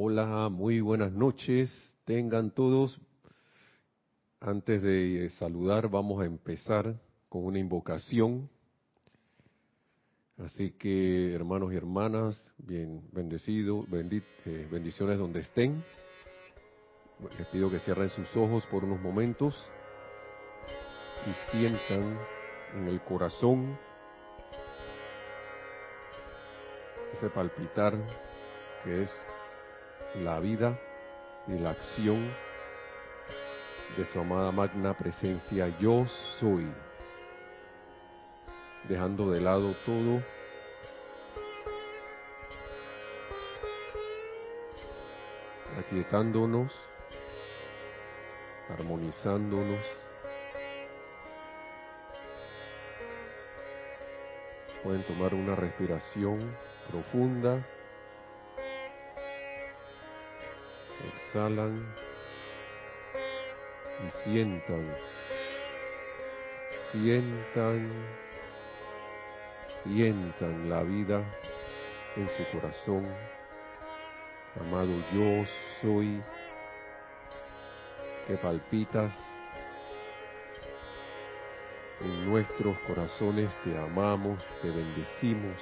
Hola, muy buenas noches. Tengan todos. Antes de saludar, vamos a empezar con una invocación. Así que, hermanos y hermanas, bien bendecidos, eh, bendiciones donde estén. Les pido que cierren sus ojos por unos momentos y sientan en el corazón ese palpitar que es la vida y la acción de su amada magna presencia yo soy, dejando de lado todo aquietándonos, armonizándonos, pueden tomar una respiración profunda. Exhalan y sientan, sientan, sientan la vida en su corazón. Amado yo soy que palpitas en nuestros corazones, te amamos, te bendecimos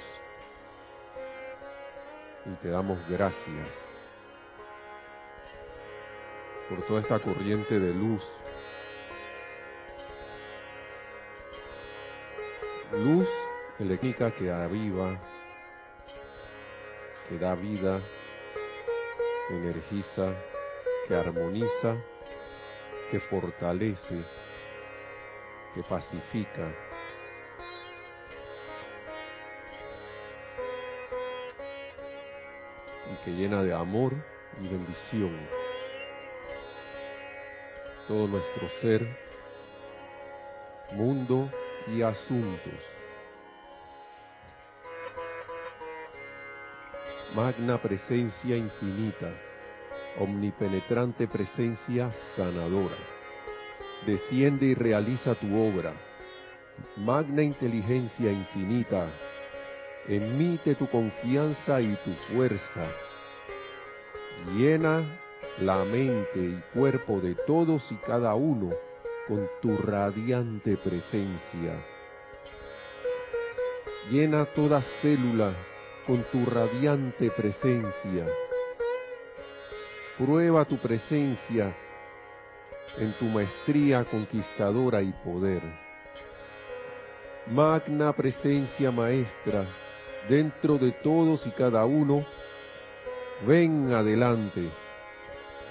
y te damos gracias por toda esta corriente de luz. Luz eléctrica que aviva, que da vida, energiza, que armoniza, que fortalece, que pacifica, que llena de amor y bendición todo nuestro ser, mundo y asuntos. Magna presencia infinita, omnipenetrante presencia sanadora. Desciende y realiza tu obra. Magna inteligencia infinita, emite tu confianza y tu fuerza Llena la mente y cuerpo de todos y cada uno con tu radiante presencia. Llena toda célula con tu radiante presencia. Prueba tu presencia en tu maestría conquistadora y poder. Magna presencia maestra dentro de todos y cada uno Ven adelante,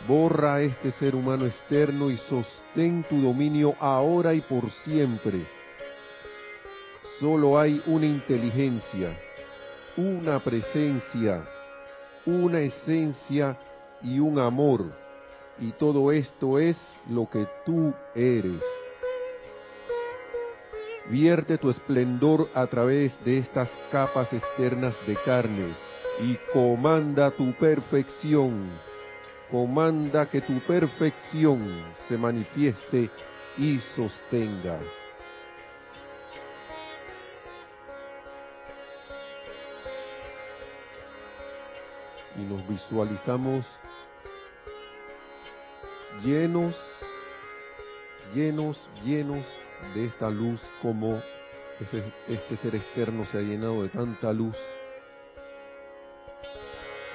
borra este ser humano externo y sostén tu dominio ahora y por siempre. Solo hay una inteligencia, una presencia, una esencia y un amor. Y todo esto es lo que tú eres. Vierte tu esplendor a través de estas capas externas de carne y comanda tu perfección. Comanda que tu perfección se manifieste y sostenga. Y nos visualizamos llenos, llenos, llenos de esta luz como este ser externo se ha llenado de tanta luz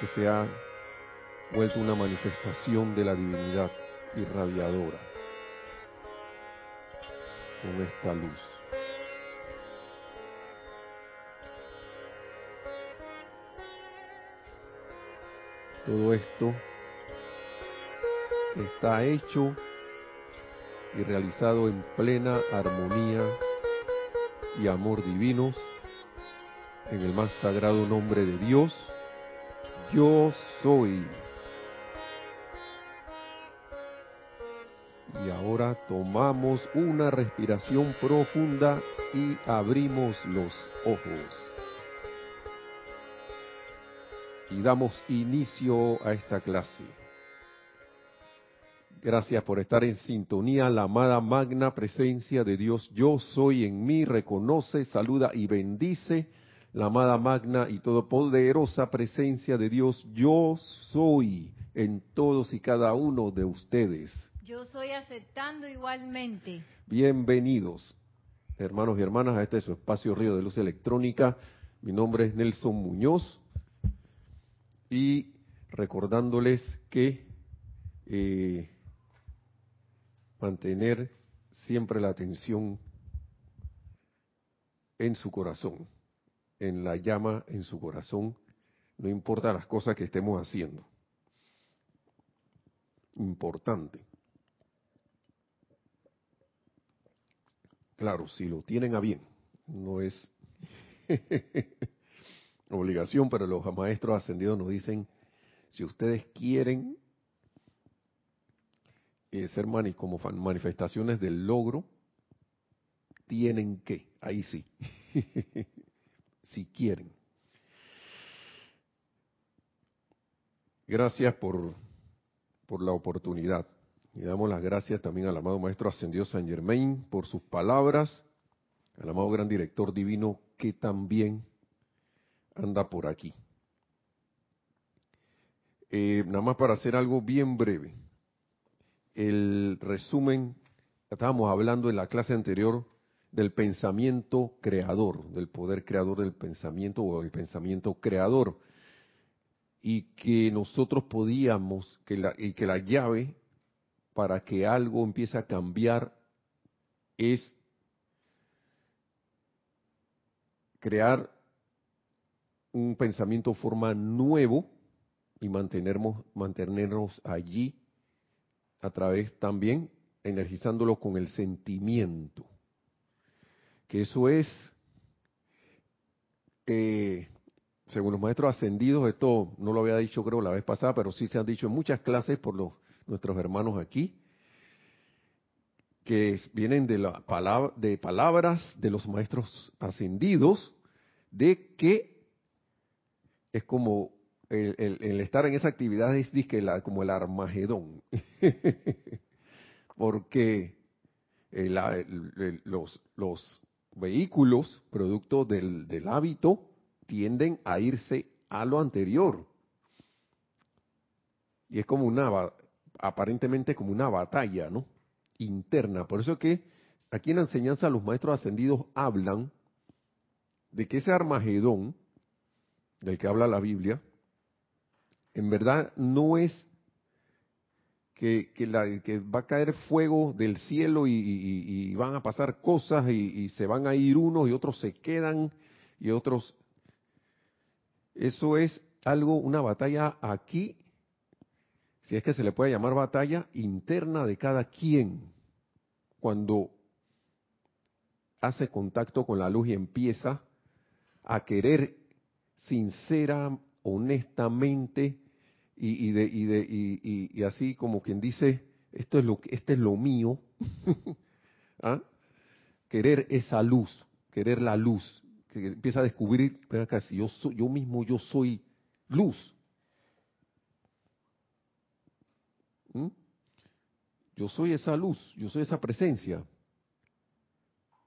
que se ha vuelto una manifestación de la divinidad irradiadora con esta luz. Todo esto está hecho y realizado en plena armonía y amor divinos en el más sagrado nombre de Dios yo soy. Ahora tomamos una respiración profunda y abrimos los ojos. Y damos inicio a esta clase. Gracias por estar en sintonía. La amada magna presencia de Dios, yo soy en mí, reconoce, saluda y bendice la amada magna y todopoderosa presencia de Dios, yo soy en todos y cada uno de ustedes. Yo soy aceptando igualmente. Bienvenidos, hermanos y hermanas, a este su espacio Río de Luz Electrónica. Mi nombre es Nelson Muñoz y recordándoles que eh, mantener siempre la atención en su corazón en la llama en su corazón, no importa las cosas que estemos haciendo. Importante. Claro, si lo tienen a bien, no es obligación, pero los maestros ascendidos nos dicen, si ustedes quieren eh, ser como manifestaciones del logro, tienen que, ahí sí. si quieren. Gracias por, por la oportunidad. Y damos las gracias también al amado Maestro Ascendido San Germain por sus palabras, al amado Gran Director Divino que también anda por aquí. Eh, nada más para hacer algo bien breve. El resumen, estábamos hablando en la clase anterior del pensamiento creador, del poder creador del pensamiento o el pensamiento creador. Y que nosotros podíamos, que la, y que la llave para que algo empiece a cambiar es crear un pensamiento forma nuevo y mantenernos, mantenernos allí a través también energizándolo con el sentimiento. Que eso es, eh, según los maestros ascendidos, esto no lo había dicho creo la vez pasada, pero sí se han dicho en muchas clases por los, nuestros hermanos aquí, que vienen de, la palabra, de palabras de los maestros ascendidos, de que es como el, estar en esa actividad es la, como el Armagedón, porque los, los vehículos, producto del, del hábito, tienden a irse a lo anterior. Y es como una, aparentemente como una batalla, ¿no? Interna. Por eso que aquí en la enseñanza los maestros ascendidos hablan de que ese Armagedón, del que habla la Biblia, en verdad no es que, va a caer fuego del cielo y, van a pasar cosas y, se van a ir unos y otros se quedan y otros... Eso es algo, una batalla aquí, si es que se le puede llamar batalla interna de cada quien, cuando hace contacto con la luz y empieza a querer sincera, honestamente, y, de, y, de, y, así como quien dice, esto es lo, este es lo mío, ¿Ah? querer esa luz, querer la luz, que empieza a descubrir, acá, si yo, soy, yo mismo yo soy luz. ¿Mm? Yo soy esa luz, yo soy esa presencia.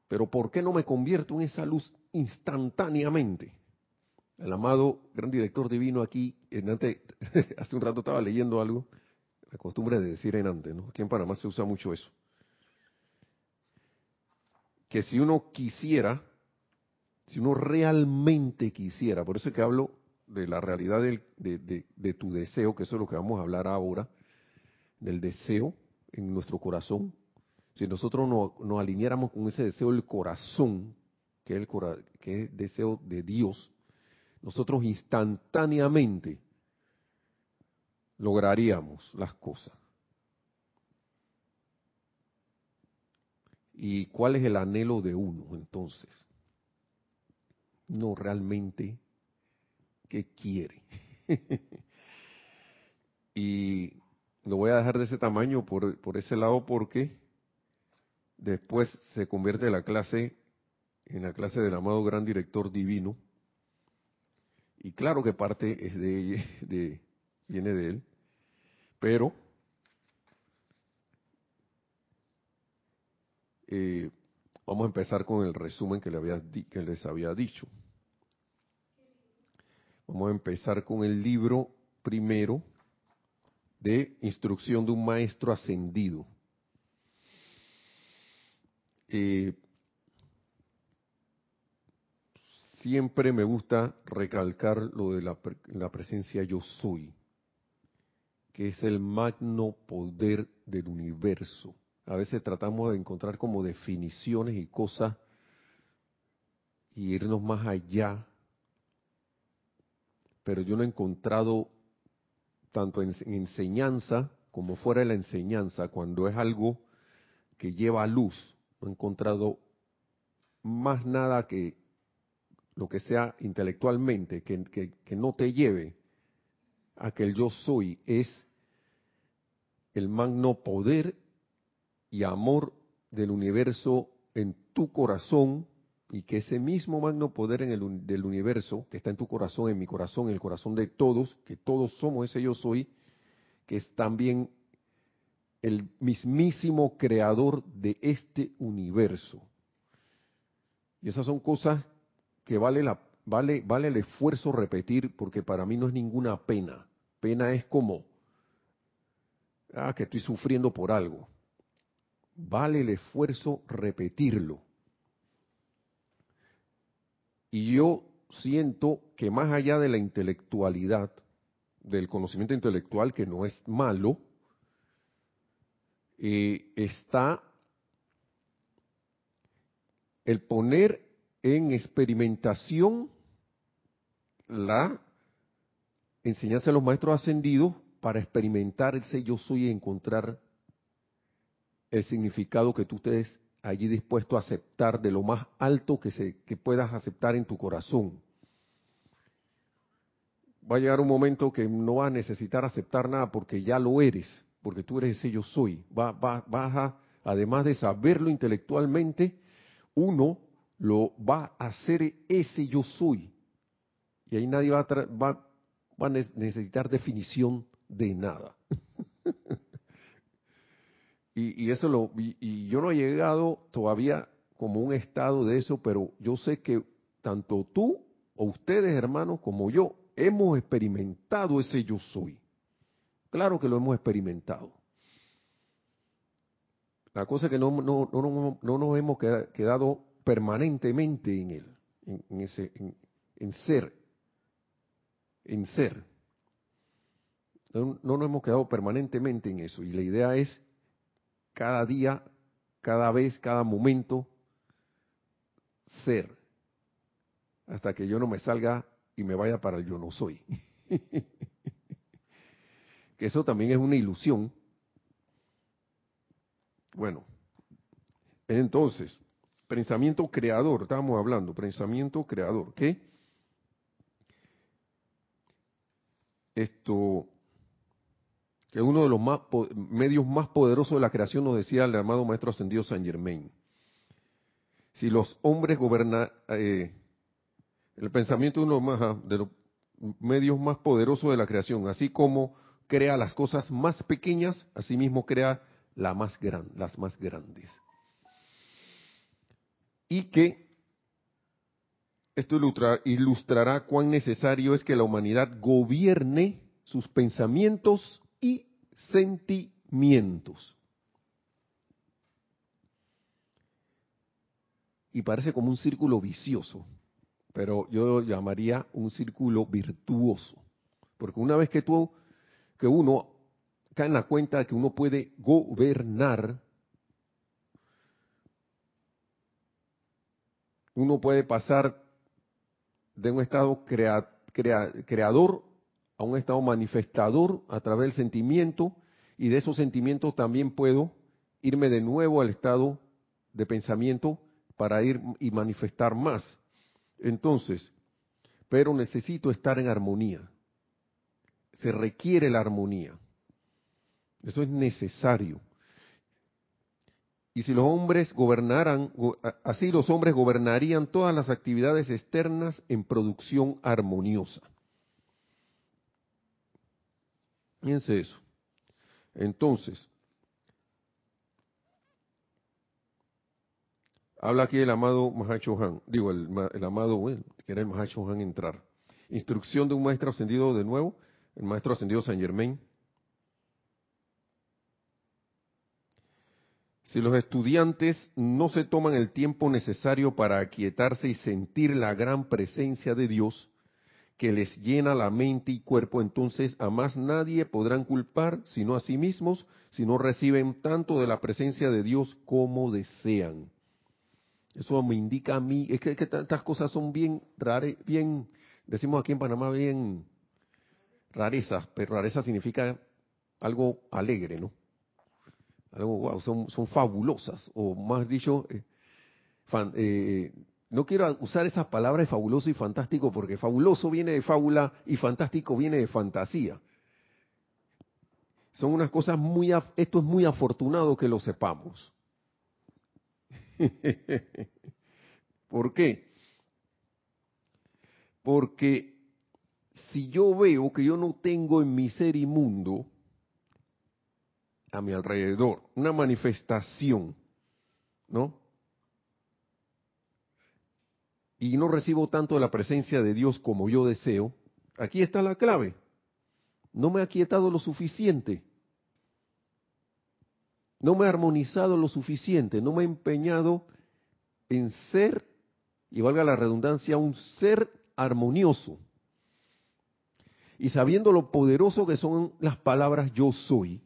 Pero ¿por qué no me convierto en esa luz instantáneamente? el amado gran director divino aquí, en hace un rato estaba leyendo algo, la costumbre de decir en antes, ¿no? Aquí en Panamá se usa mucho eso. Que si uno quisiera, si uno realmente quisiera, por eso es que hablo de la realidad de, tu deseo, que eso es lo que vamos a hablar ahora, del deseo en nuestro corazón. Si nosotros nos alineáramos con ese deseo del corazón, que es el, que es el deseo de Dios, nosotros instantáneamente lograríamos las cosas. ¿Y cuál es el anhelo de uno entonces? No realmente qué quiere. y lo voy a dejar de ese tamaño por, por ese lado porque después se convierte la clase en la clase del amado gran director divino y claro que parte es de, de viene de él, pero eh, vamos a empezar con el resumen que, le había, que les había dicho. Vamos a empezar con el libro primero de instrucción de un maestro ascendido. Eh, siempre me gusta recalcar lo de la, la, presencia yo soy, que es el magno poder del universo. A veces tratamos de encontrar como definiciones y cosas y irnos más allá, pero yo no he encontrado tanto en, enseñanza como fuera de la enseñanza, cuando es algo que lleva luz, no he encontrado más nada que lo que sea intelectualmente, que, que, no te lleve a que el yo soy es el magno poder y amor del universo en tu corazón y que ese mismo magno poder del universo, que está en tu corazón, en mi corazón, en el corazón de todos, que todos somos ese yo soy, que es también el mismísimo creador de este universo. Y esas son cosas que vale, la, vale, vale el esfuerzo repetir, porque para mí no es ninguna pena. Pena es como, ah, que estoy sufriendo por algo. Vale el esfuerzo repetirlo y yo siento que más allá de la intelectualidad, del conocimiento intelectual, que no es malo, eh, está el poner en experimentación la enseñanza de los maestros ascendidos para experimentar ese yo soy y encontrar el significado que tú ustedes allí dispuesto a aceptar de lo más alto que, puedas aceptar en tu corazón. Va a llegar un momento que no vas a necesitar aceptar nada porque ya lo eres, porque tú eres ese yo soy. Va, va, vas a, además de saberlo intelectualmente, uno lo va a hacer ese yo soy. Y ahí nadie va a, va, va a necesitar definición de nada. Y, eso lo, y, yo no he llegado todavía como un estado de eso, pero yo sé que tanto tú o ustedes, hermanos, como yo, hemos experimentado ese yo soy. Claro que lo hemos experimentado. La cosa es que no, no, no, no nos hemos quedado permanentemente en él, en, ese, en, ser, en ser. No, no nos hemos quedado permanentemente en eso. Y la idea es cada día, cada vez, cada momento, ser, hasta que yo no me salga y me vaya para el yo no soy. que eso también es una ilusión. Bueno, entonces, pensamiento creador, estábamos hablando, pensamiento creador, ¿qué? Esto, que uno de los medios más poderosos de la creación, nos decía el amado Maestro Ascendido San Germain. Si los hombres gobernan, eh, el pensamiento de uno más, de los medios más poderosos de la creación, así como crea las cosas más pequeñas, así mismo crea más las más grandes. Y que esto ilustrará cuán necesario es que la humanidad gobierne sus pensamientos y sentimientos. Y parece como un círculo vicioso, pero yo lo llamaría un círculo virtuoso. Porque una vez que que uno cae en la cuenta de que uno puede gobernar, uno puede pasar de un estado creador a un estado manifestador a través del sentimiento y de esos sentimientos también puedo irme de nuevo al estado de pensamiento para ir y manifestar más. Entonces, pero necesito estar en armonía. Se requiere la armonía. Eso es necesario. Y si los hombres gobernaran, así los hombres gobernarían todas las actividades externas en producción armoniosa. Fíjense eso. Entonces, habla aquí el amado Mahacho Han, digo, el, amado, bueno, quiere el Mahacho Han entrar. Instrucción de un maestro ascendido de nuevo, el maestro ascendido San Germain. Si los estudiantes no se toman el tiempo necesario para aquietarse y sentir la gran presencia de Dios que les llena la mente y cuerpo, entonces a más nadie podrán culpar, sino a sí mismos, si no reciben tanto de la presencia de Dios como desean. Eso me indica a mí, es que, estas cosas son bien bien, decimos aquí en Panamá, bien rarezas, pero rareza significa algo alegre, ¿no? algo wow, son, son fabulosas, o más dicho, eh, eh, no quiero usar esas palabras fabuloso y fantástico porque fabuloso viene de fábula y fantástico viene de fantasía. Son unas cosas muy, esto es muy afortunado que lo sepamos. ¿Por qué? Porque si yo veo que yo no tengo en mi ser inmundo a mi alrededor, una manifestación, ¿no? Y no recibo tanto de la presencia de Dios como yo deseo, aquí está la clave. No me ha quietado lo suficiente. No me ha armonizado lo suficiente. No me he empeñado en ser, y valga la redundancia, un ser armonioso. Y sabiendo lo poderoso que son las palabras yo soy,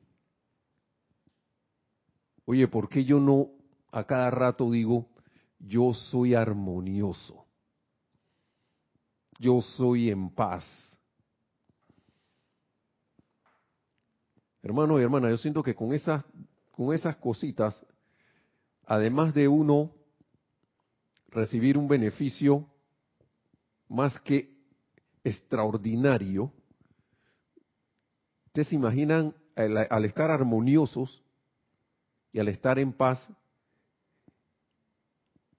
Oye, ¿por qué yo no a cada rato digo, yo soy armonioso? Yo soy en paz. Hermano y hermana, yo siento que con esas, con esas cositas, además de uno recibir un beneficio más que extraordinario, ustedes se imaginan al estar armoniosos, y al estar en paz,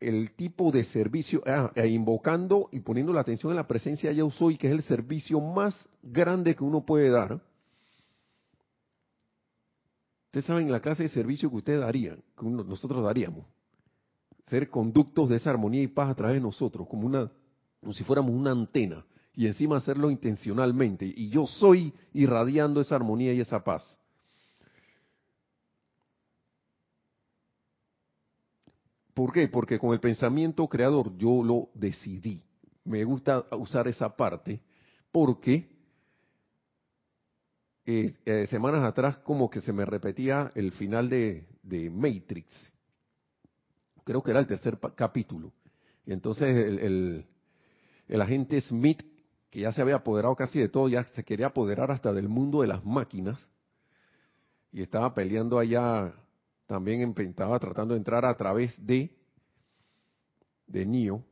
el tipo de servicio, ah, e invocando y poniendo la atención en la presencia de yo soy, que es el servicio más grande que uno puede dar. Ustedes saben la clase de servicio que ustedes darían, que nosotros daríamos. Ser conductos de esa armonía y paz a través de nosotros, como una, como si fuéramos una antena, y encima hacerlo intencionalmente. Y yo soy irradiando esa armonía y esa paz. ¿Por qué? Porque con el pensamiento creador yo lo decidí. Me gusta usar esa parte porque eh, eh, semanas atrás como que se me repetía el final de, Matrix. Creo que era el tercer capítulo. Y entonces el, el agente Smith, que ya se había apoderado casi de todo, ya se quería apoderar hasta del mundo de las máquinas. Y estaba peleando allá también estaba tratando de entrar a través de de Nio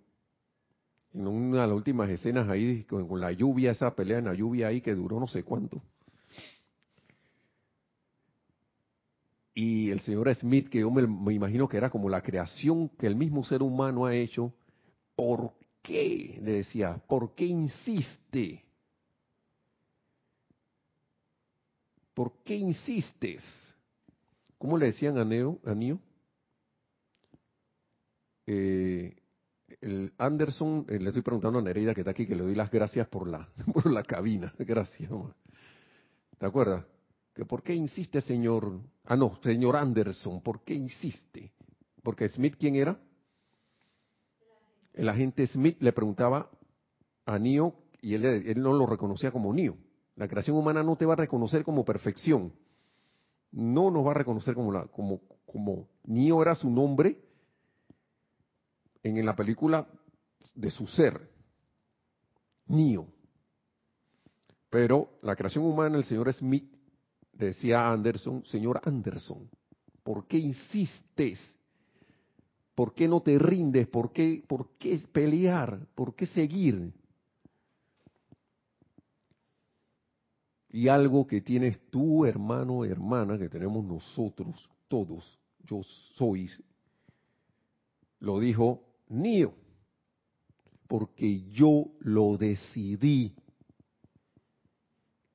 en una de las últimas escenas ahí con, la lluvia, esa pelea en la lluvia ahí que duró no sé cuánto. Y el señor Smith, que yo me, me, imagino que era como la creación que el mismo ser humano ha hecho, ¿por qué? Le decía, ¿por qué insiste? ¿Por qué insistes? ¿Cómo le decían a Neo? A Neo? Eh, el Anderson, eh, le estoy preguntando a Nereida que está aquí, que le doy las gracias por la, por la cabina. Gracias. ¿Te acuerdas? Que ¿Por qué insiste, señor? Ah, no, señor Anderson, ¿por qué insiste? Porque Smith, ¿quién era? El agente Smith le preguntaba a Neo y él, él no lo reconocía como Neo. La creación humana no te va a reconocer como perfección no nos va a reconocer como, la, como, como Neo era su nombre en, la película de su ser, Neo. Pero la creación humana, el señor Smith decía Anderson, señor Anderson, ¿por qué insistes? ¿Por qué no te rindes? ¿Por qué, por qué pelear? ¿Por qué seguir? Y algo que tienes tú, hermano, hermana, que tenemos nosotros, todos, yo soy, lo dijo Nio, porque yo lo decidí.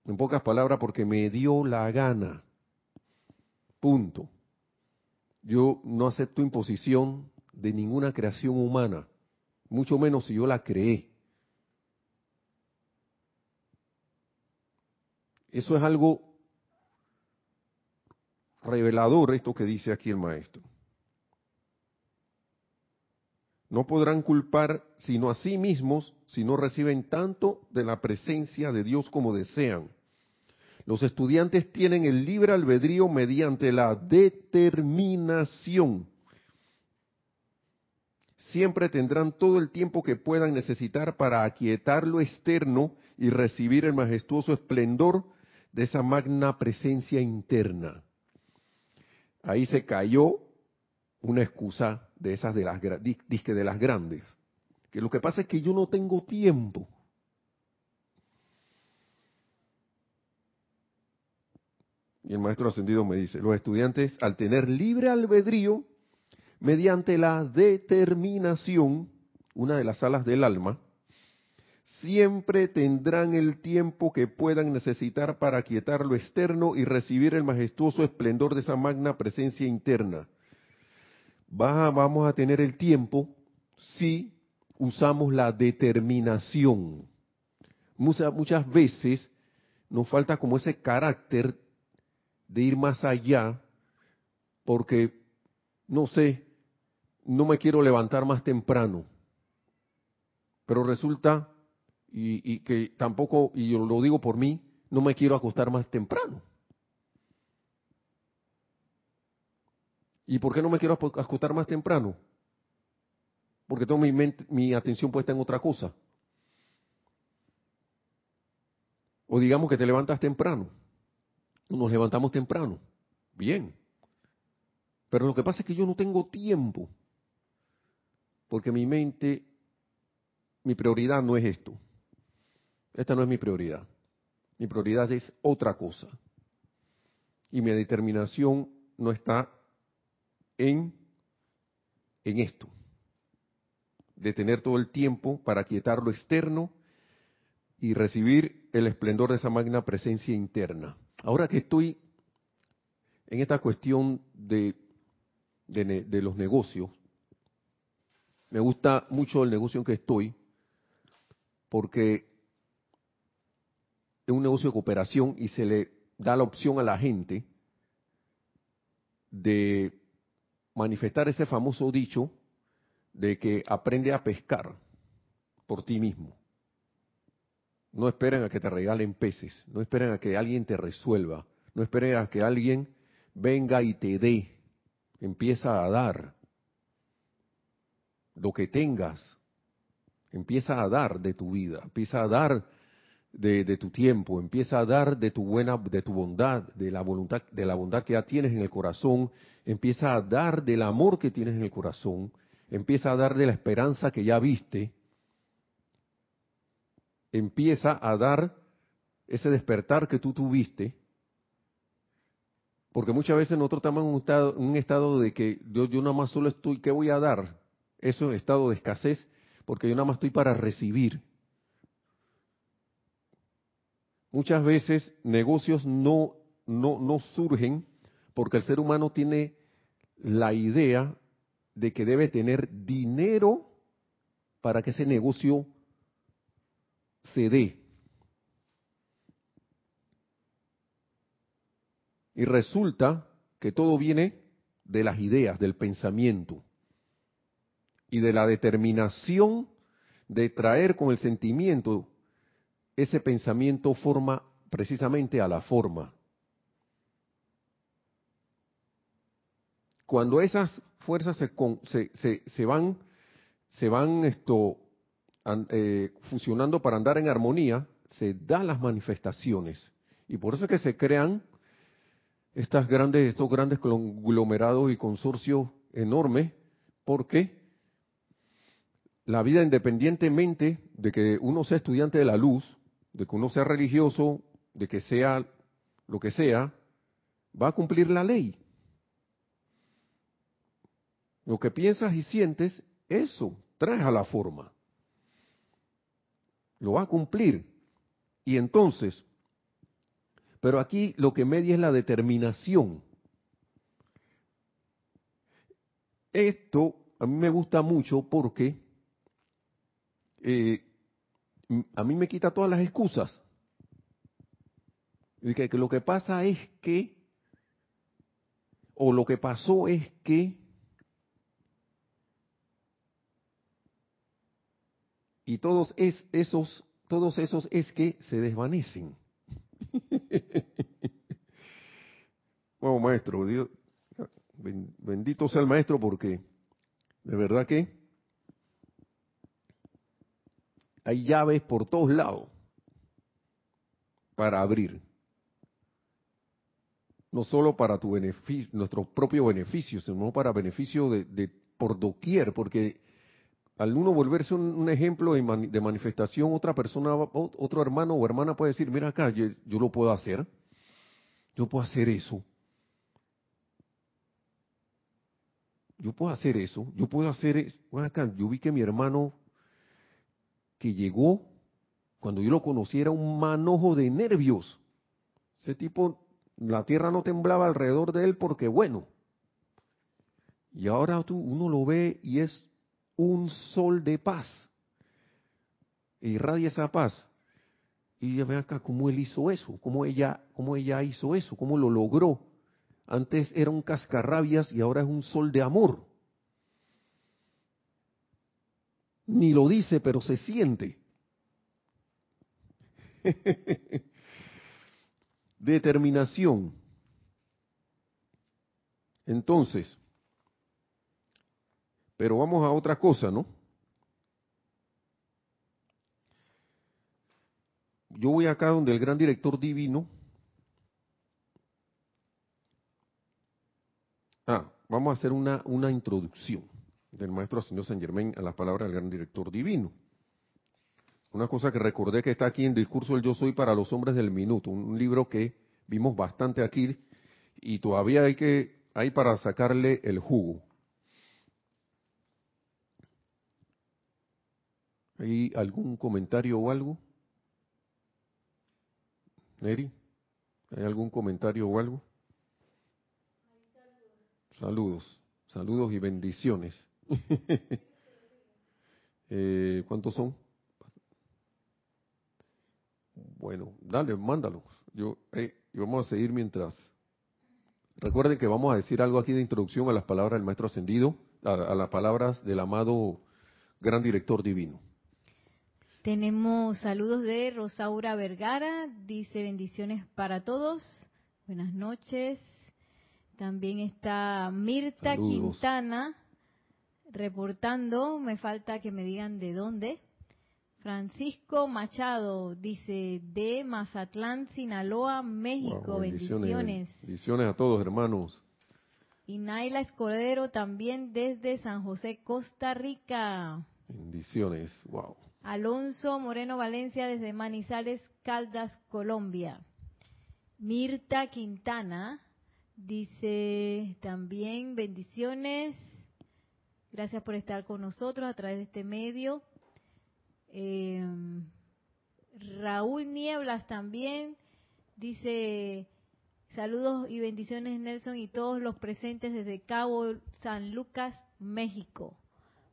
En pocas palabras, porque me dio la gana. Punto. Yo no acepto imposición de ninguna creación humana, mucho menos si yo la creé. Eso es algo revelador, esto que dice aquí el maestro. No podrán culpar sino a sí mismos si no reciben tanto de la presencia de Dios como desean. Los estudiantes tienen el libre albedrío mediante la determinación. Siempre tendrán todo el tiempo que puedan necesitar para aquietar lo externo y recibir el majestuoso esplendor de esa magna presencia interna. Ahí se cayó una excusa de esas de las de las grandes. Que lo que pasa es que yo no tengo tiempo. Y el maestro ascendido me dice, los estudiantes al tener libre albedrío, mediante la determinación, una de las alas del alma, siempre tendrán el tiempo que puedan necesitar para aquietar lo externo y recibir el majestuoso esplendor de esa magna presencia interna. vamos a tener el tiempo si usamos la determinación. Muchas, muchas veces nos falta como ese carácter de ir más allá, porque, no sé, no me quiero levantar más temprano. Pero resulta, y, que tampoco, y yo lo digo por mí, no me quiero acostar más temprano. ¿Y por qué no me quiero acostar más temprano? Porque tengo mi, mente, mi atención puesta en otra cosa. O digamos que te levantas temprano nos levantamos temprano. Bien. Pero lo que pasa es que yo no tengo tiempo. Porque mi mente, mi prioridad no es esto. Esta no es mi prioridad. Mi prioridad es otra cosa. Y mi determinación no está en, en esto. De tener todo el tiempo para quietar lo externo y recibir el esplendor de esa magna presencia interna. Ahora que estoy en esta cuestión de, de, los negocios, me gusta mucho el negocio en que estoy, porque es un negocio de cooperación y se le da la opción a la gente de manifestar ese famoso dicho de que aprende a pescar por ti mismo. No esperen a que te regalen peces, no esperen a que alguien te resuelva, no esperen a que alguien venga y te dé. Empieza a dar lo que tengas. Empieza a dar de tu vida, empieza a dar de, tu tiempo, empieza a dar de tu buena, de tu bondad, de la voluntad, de la bondad que ya tienes en el corazón, empieza a dar del amor que tienes en el corazón, empieza a dar de la esperanza que ya viste, empieza a dar ese despertar que tú tuviste, porque muchas veces nosotros estamos en un estado, un estado de que yo, yo nada más solo estoy, ¿qué voy a dar? Eso es estado de escasez, porque yo nada más estoy para recibir. Muchas veces negocios no, no, no surgen porque el ser humano tiene la idea de que debe tener dinero para que ese negocio se dé. Y resulta que todo viene de las ideas, del pensamiento y de la determinación de traer con el sentimiento ese pensamiento forma precisamente a la forma. Cuando esas fuerzas se, se, se van, se van esto, eh, fusionando para andar en armonía, se dan las manifestaciones. Y por eso es que se crean estas grandes, estos grandes conglomerados y consorcios enormes, porque la vida independientemente de que uno sea estudiante de la luz, de que uno sea religioso, de que sea lo que sea, va a cumplir la ley. Lo que piensas y sientes, eso traes a la forma lo va a cumplir. Y entonces, pero aquí lo que media es la determinación. Esto a mí me gusta mucho porque eh, a mí me quita todas las excusas. Y que, lo que pasa es que, o lo que pasó es que, y todos es, esos, todos esos es que se desvanecen. bueno, maestro, Dios, bendito sea el maestro porque de verdad que hay llaves por todos lados para abrir. No solo para tu beneficio, nuestro propio beneficio, sino para beneficio de, por doquier, porque al uno volverse un, ejemplo de, manifestación, otra persona, otro hermano o hermana puede decir, mira acá, yo, lo puedo hacer, yo puedo hacer eso. Yo puedo hacer eso, yo puedo hacer, bueno, acá, yo vi que mi hermano que llegó, cuando yo lo conocí, era un manojo de nervios. Ese tipo, la tierra no temblaba alrededor de él porque, bueno. Y ahora tú, uno lo ve y es un sol de paz. E irradia esa paz. Y ya ve acá cómo él hizo eso, cómo ella, cómo ella hizo eso, cómo lo logró. Antes era un cascarrabias y ahora es un sol de amor. Ni lo dice, pero se siente. Determinación. Entonces, pero vamos a otra cosa, ¿no? Yo voy acá donde el gran director divino. Ah, vamos a hacer una, una introducción del maestro señor San Germain a las palabras del gran director divino. Una cosa que recordé que está aquí en Discurso del Yo Soy para los Hombres del Minuto, un libro que vimos bastante aquí y todavía hay que hay para sacarle el jugo. ¿Hay algún comentario o algo? Neri, ¿hay algún comentario o algo? Saludos, saludos y bendiciones. Eh, ¿Cuántos son? Bueno, dale, mándalo. Yo, eh, y vamos a seguir mientras. Recuerden que vamos a decir algo aquí de introducción a las palabras del Maestro Ascendido, a las palabras del amado Gran Director Divino. Tenemos saludos de Rosaura Vergara, dice bendiciones para todos, buenas noches. También está Mirta Quintana reportando, me falta que me digan de dónde. Francisco Machado dice de Mazatlán, Sinaloa, México. bendiciones. Bendiciones a todos, hermanos. Y Naila Escudero también desde San José, Costa Rica. Bendiciones, wow. Alonso Moreno Valencia desde Manizales, Caldas, Colombia. Mirta Quintana dice también bendiciones. Gracias por estar con nosotros a través de este medio. Eh, Raúl Nieblas también dice saludos y bendiciones Nelson y todos los presentes desde Cabo San Lucas, México.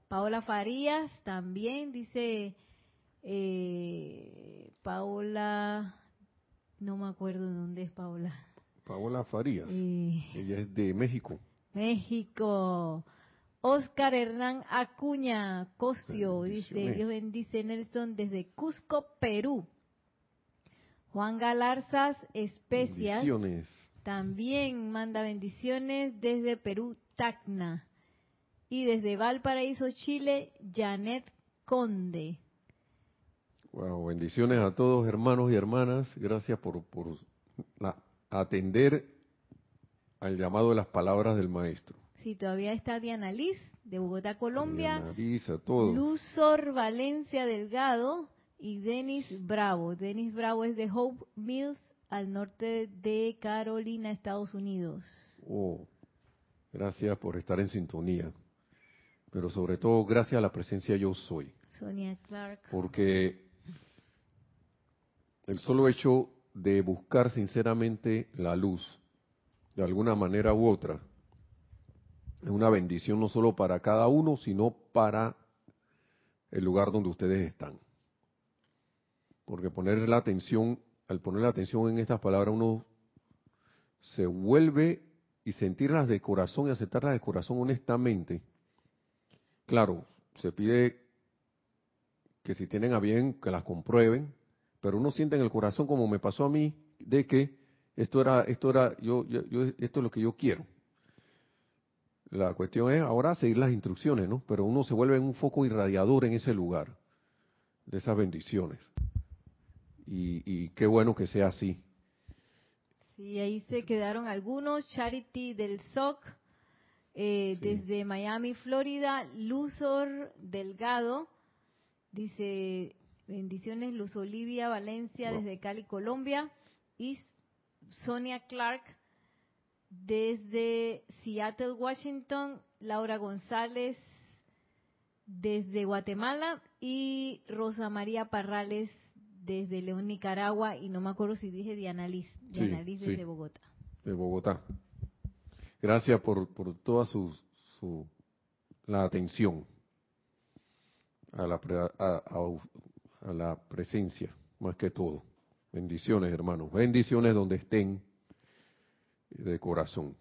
Paola Farías también dice, eh, Paola, no me acuerdo de dónde es Paola. Paola Farías, eh, ella es de México. México. Oscar Hernán Acuña Cosio dice, Dios bendice Nelson desde Cusco, Perú. Juan Galarzas Especias también manda bendiciones desde Perú, Tacna. Y desde Valparaíso, Chile, Janet Conde. Wow, bendiciones a todos hermanos y hermanas. Gracias por, por atender al llamado de las palabras del maestro. Sí, todavía está Diana Liz, de Bogotá, Colombia. Diana Liz, a todos. Luzor Valencia Delgado y Denis Bravo. Denis Bravo es de Hope Mills, al norte de Carolina, Estados Unidos. Oh, gracias por estar en sintonía pero sobre todo gracias a la presencia yo soy. Sonia Clark. Porque el solo hecho de buscar sinceramente la luz, de alguna manera u otra, es una bendición no solo para cada uno, sino para el lugar donde ustedes están. Porque poner la atención al poner la atención en estas palabras, uno se vuelve y sentirlas de corazón y aceptarlas de corazón honestamente. Claro, se pide que si tienen a bien que las comprueben, pero uno siente en el corazón como me pasó a mí de que esto era esto era yo, yo, esto es lo que yo quiero. La cuestión es ahora seguir las instrucciones, ¿no? Pero uno se vuelve un foco irradiador en ese lugar de esas bendiciones. Y, qué bueno que sea así. Sí, ahí se quedaron algunos. Charity del SOC, eh, desde Miami, Florida. Luzor Delgado, dice, bendiciones. Luz Olivia Valencia, desde Cali, Colombia. Y Sonia Clark, desde Seattle, Washington. Laura González, desde Guatemala. Y Rosa María Parrales, desde León, Nicaragua, y no me acuerdo si dije Diana Liz, Diana Liz desde Bogotá. De Bogotá. Gracias por, por toda su, su, la atención a la, a, la presencia, más que todo. Bendiciones, hermanos. Bendiciones donde estén de corazón.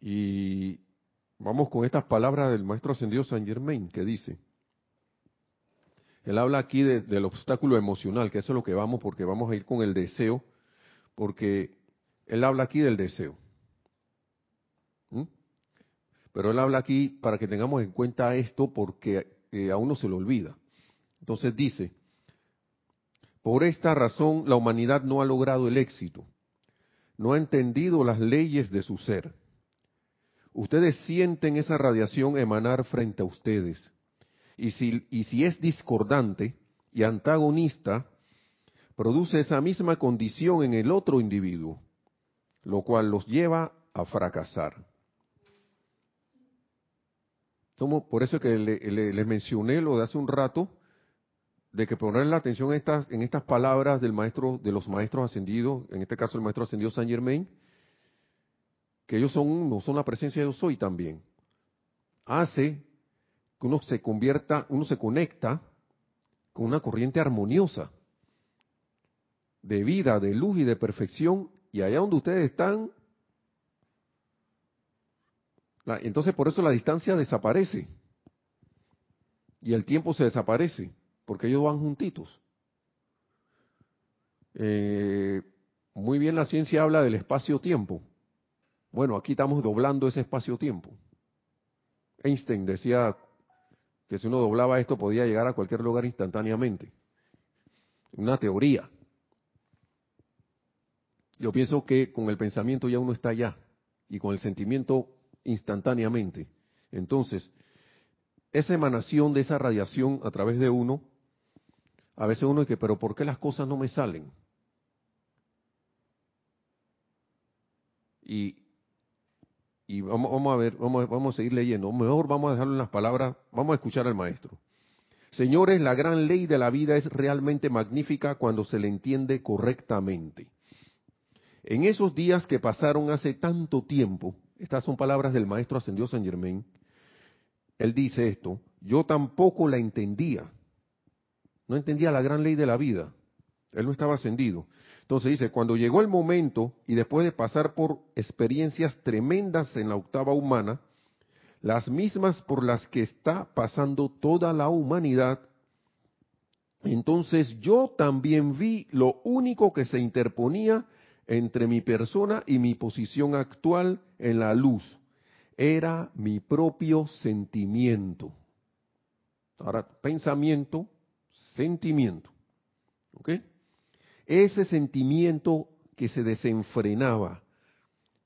Y vamos con estas palabras del maestro ascendido San Germain, que dice, él habla aquí del obstáculo emocional, que eso es lo que vamos, porque vamos a ir con el deseo, porque él habla aquí del deseo. ¿Mm? Pero él habla aquí para que tengamos en cuenta esto, porque eh, a uno se lo olvida. Entonces dice, por esta razón la humanidad no ha logrado el éxito, no ha entendido las leyes de su ser. Ustedes sienten esa radiación emanar frente a ustedes y si, es discordante y antagonista, produce esa misma condición en el otro individuo, lo cual los lleva a fracasar. Por eso que les mencioné lo de hace un rato, de que poner la atención en estas, en estas palabras del maestro, de los maestros ascendidos, en este caso el maestro ascendido San Germain, que ellos son no son la presencia de yo soy también, hace que uno se convierta, uno se conecta con una corriente armoniosa de vida, de luz y de perfección, y allá donde ustedes están, entonces por eso la distancia desaparece. Y el tiempo se desaparece, porque ellos van juntitos. Eh, muy bien la ciencia habla del espacio-tiempo. Bueno, aquí estamos doblando ese espacio-tiempo. Einstein decía que si uno doblaba esto podía llegar a cualquier lugar instantáneamente. Una teoría. Yo pienso que con el pensamiento ya uno está allá y con el sentimiento instantáneamente. Entonces, esa emanación de esa radiación a través de uno, a veces uno dice, pero ¿por qué las cosas no me salen? Y y vamos, a ver, vamos, a seguir leyendo. Mejor vamos a dejarlo en las palabras, vamos a escuchar al maestro. Señores, la gran ley de la vida es realmente magnífica cuando se le entiende correctamente. En esos días que pasaron hace tanto tiempo, estas son palabras del maestro ascendió San Germain, él dice esto, yo tampoco la entendía, no entendía la gran ley de la vida, él no estaba ascendido. Entonces dice, cuando llegó el momento y después de pasar por experiencias tremendas en la octava humana, las mismas por las que está pasando toda la humanidad, entonces yo también vi lo único que se interponía entre mi persona y mi posición actual en la luz. Era mi propio sentimiento. Ahora, pensamiento, sentimiento. ¿Ok? ese sentimiento que se desenfrenaba.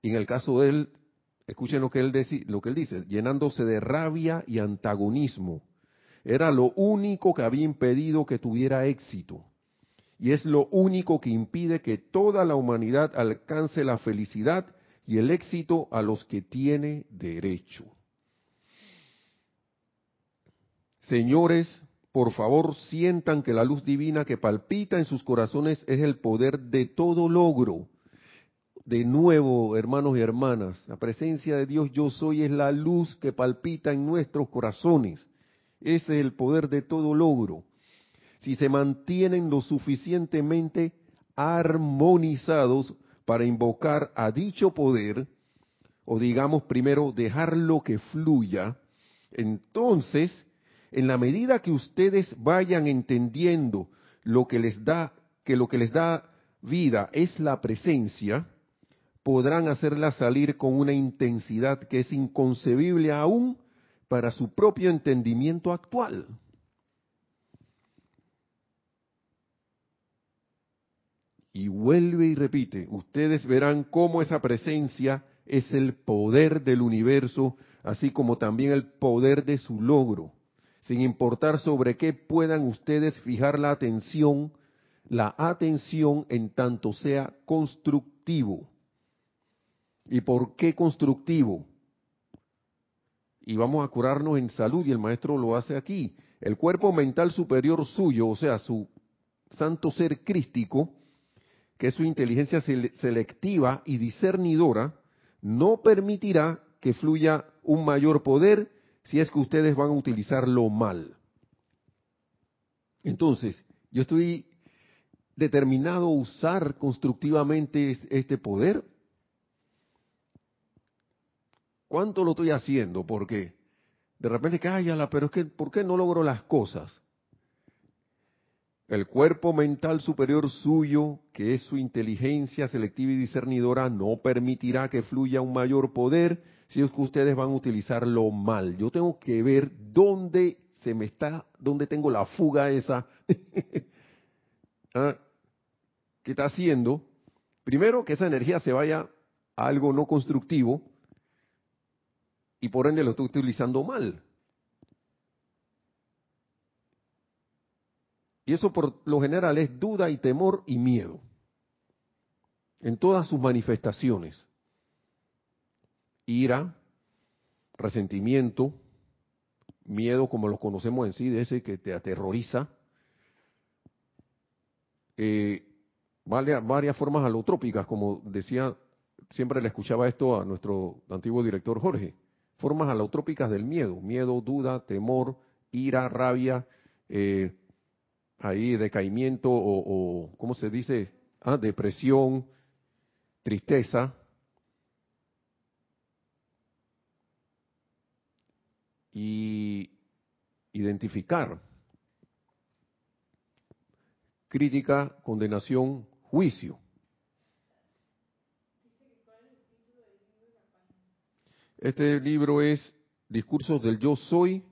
en el caso de él, escuchen lo que él, lo que él dice, llenándose de rabia y antagonismo. Era lo único que había impedido que tuviera éxito. Y es lo único que impide que toda la humanidad alcance la felicidad y el éxito a los que tiene derecho. Señores, por favor sientan que la luz divina que palpita en sus corazones es el poder de todo logro. De nuevo, hermanos y hermanas, la presencia de Dios yo soy es la luz que palpita en nuestros corazones. Ese es el poder de todo logro. si se mantienen lo suficientemente armonizados para invocar a dicho poder, o digamos primero dejarlo que fluya, entonces, en la medida que ustedes vayan entendiendo lo que les da, que lo que les da vida es la presencia, podrán hacerla salir con una intensidad que es inconcebible aún para su propio entendimiento actual. Y vuelve y repite, ustedes verán cómo esa presencia es el poder del universo, así como también el poder de su logro, sin importar sobre qué puedan ustedes fijar la atención, la atención en tanto sea constructivo. ¿Y por qué constructivo? Y vamos a curarnos en salud, y el maestro lo hace aquí. El cuerpo mental superior suyo, o sea, su santo ser crístico, que es su inteligencia selectiva y discernidora, no permitirá que fluya un mayor poder si es que ustedes van a utilizarlo mal. Entonces, yo estoy determinado a usar constructivamente este poder ¿Cuánto lo estoy haciendo? Porque de repente, cállala, pero es que, ¿por qué no logro las cosas? El cuerpo mental superior suyo, que es su inteligencia selectiva y discernidora, no permitirá que fluya un mayor poder si es que ustedes van a utilizarlo mal. Yo tengo que ver dónde se me está, dónde tengo la fuga esa ¿Ah? ¿Qué está haciendo. Primero, que esa energía se vaya a algo no constructivo y por ende lo estoy utilizando mal. Y eso por lo general es duda y temor y miedo. En todas sus manifestaciones. Ira, resentimiento, miedo como los conocemos en sí, de ese que te aterroriza. Eh, varias, formas alotrópicas, como decía, siempre le escuchaba esto a nuestro antiguo director Jorge formas alotrópicas del miedo, miedo, duda, temor, ira, rabia, eh, ahí decaimiento o, o, ¿cómo se dice? Ah, depresión, tristeza. Y identificar crítica, condenación, juicio. Este libro es Discursos del Yo Soy.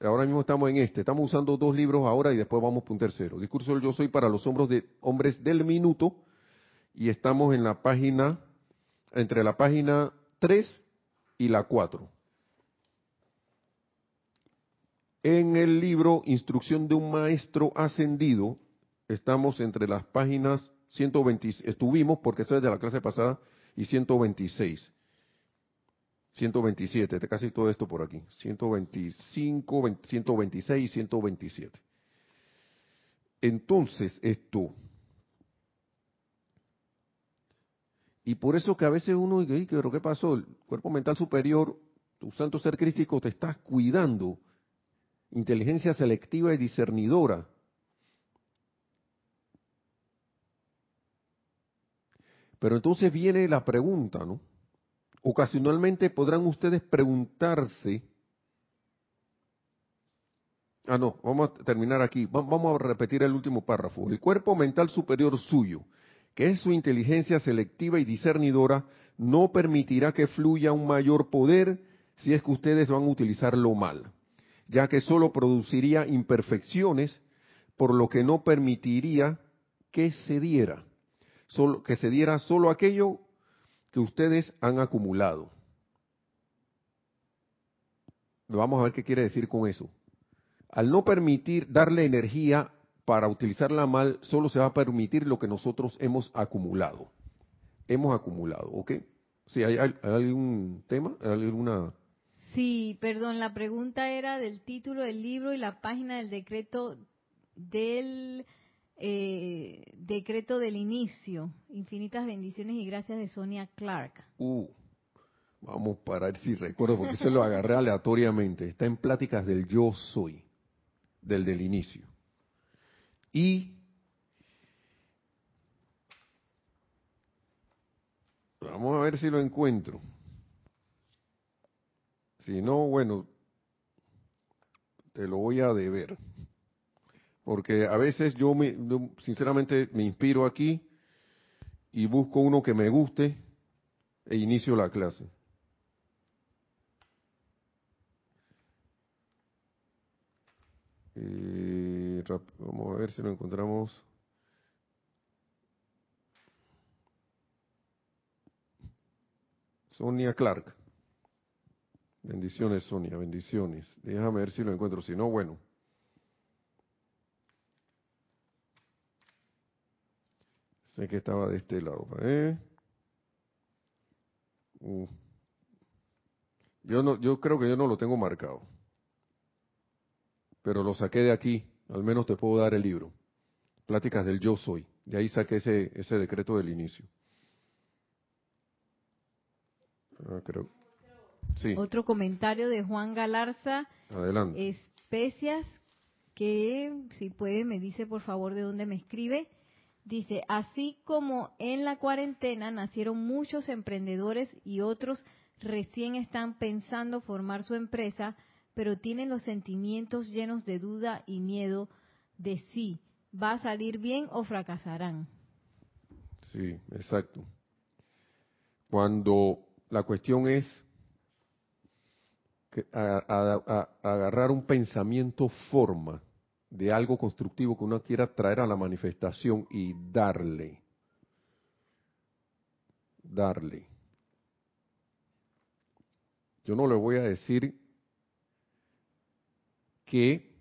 Ahora mismo estamos en este. Estamos usando dos libros ahora y después vamos por un tercero. Discurso del Yo Soy para los hombros de, hombres del minuto. Y estamos en la página, entre la página 3 y la 4. En el libro Instrucción de un Maestro Ascendido, estamos entre las páginas 120, estuvimos, porque eso es de la clase pasada, y 126. 127, casi todo esto por aquí. 125, 126 y 127. Entonces, esto. Y por eso que a veces uno dice, pero ¿qué pasó? El cuerpo mental superior, tu santo ser crístico, te estás cuidando. Inteligencia selectiva y discernidora. Pero entonces viene la pregunta, ¿no? Ocasionalmente podrán ustedes preguntarse, ah no, vamos a terminar aquí, vamos a repetir el último párrafo. El cuerpo mental superior suyo, que es su inteligencia selectiva y discernidora, no permitirá que fluya un mayor poder si es que ustedes van a utilizarlo mal, ya que solo produciría imperfecciones, por lo que no permitiría que se diera, solo, que se diera solo aquello que ustedes han acumulado. Vamos a ver qué quiere decir con eso. Al no permitir darle energía para utilizarla mal, solo se va a permitir lo que nosotros hemos acumulado. Hemos acumulado, ¿ok? Si ¿hay, hay, algún tema? ¿Alguna...? Sí, perdón, la pregunta era del título del libro y la página del decreto del eh, decreto del inicio. Infinitas bendiciones y gracias de Sonia Clark. Uh, vamos para ver si recuerdo, porque se lo agarré aleatoriamente. Está en pláticas del yo soy, del del inicio. Y vamos a ver si lo encuentro. Si no, bueno, te lo voy a deber. Porque a veces yo, me, sinceramente me inspiro aquí y busco uno que me guste e inicio la clase. Eh, vamos a ver si lo encontramos. Sonia Clark. Bendiciones, Sonia, bendiciones. Déjame ver si lo encuentro. Si no, bueno. Sé que estaba de este lado. ¿eh? Uh. Yo no, yo creo que yo no lo tengo marcado. Pero lo saqué de aquí. Al menos te puedo dar el libro. Pláticas del yo soy. De ahí saqué ese, ese decreto del inicio. Ah, creo. Otro comentario de Juan Galarza. Adelante. Especias, que si puede me dice por favor de dónde me escribe. Dice, así como en la cuarentena nacieron muchos emprendedores y otros recién están pensando formar su empresa, pero tienen los sentimientos llenos de duda y miedo de si va a salir bien o fracasarán. Sí, exacto. Cuando la cuestión es agarrar un pensamiento forma de algo constructivo que uno quiera traer a la manifestación y darle. Darle. Yo no le voy a decir que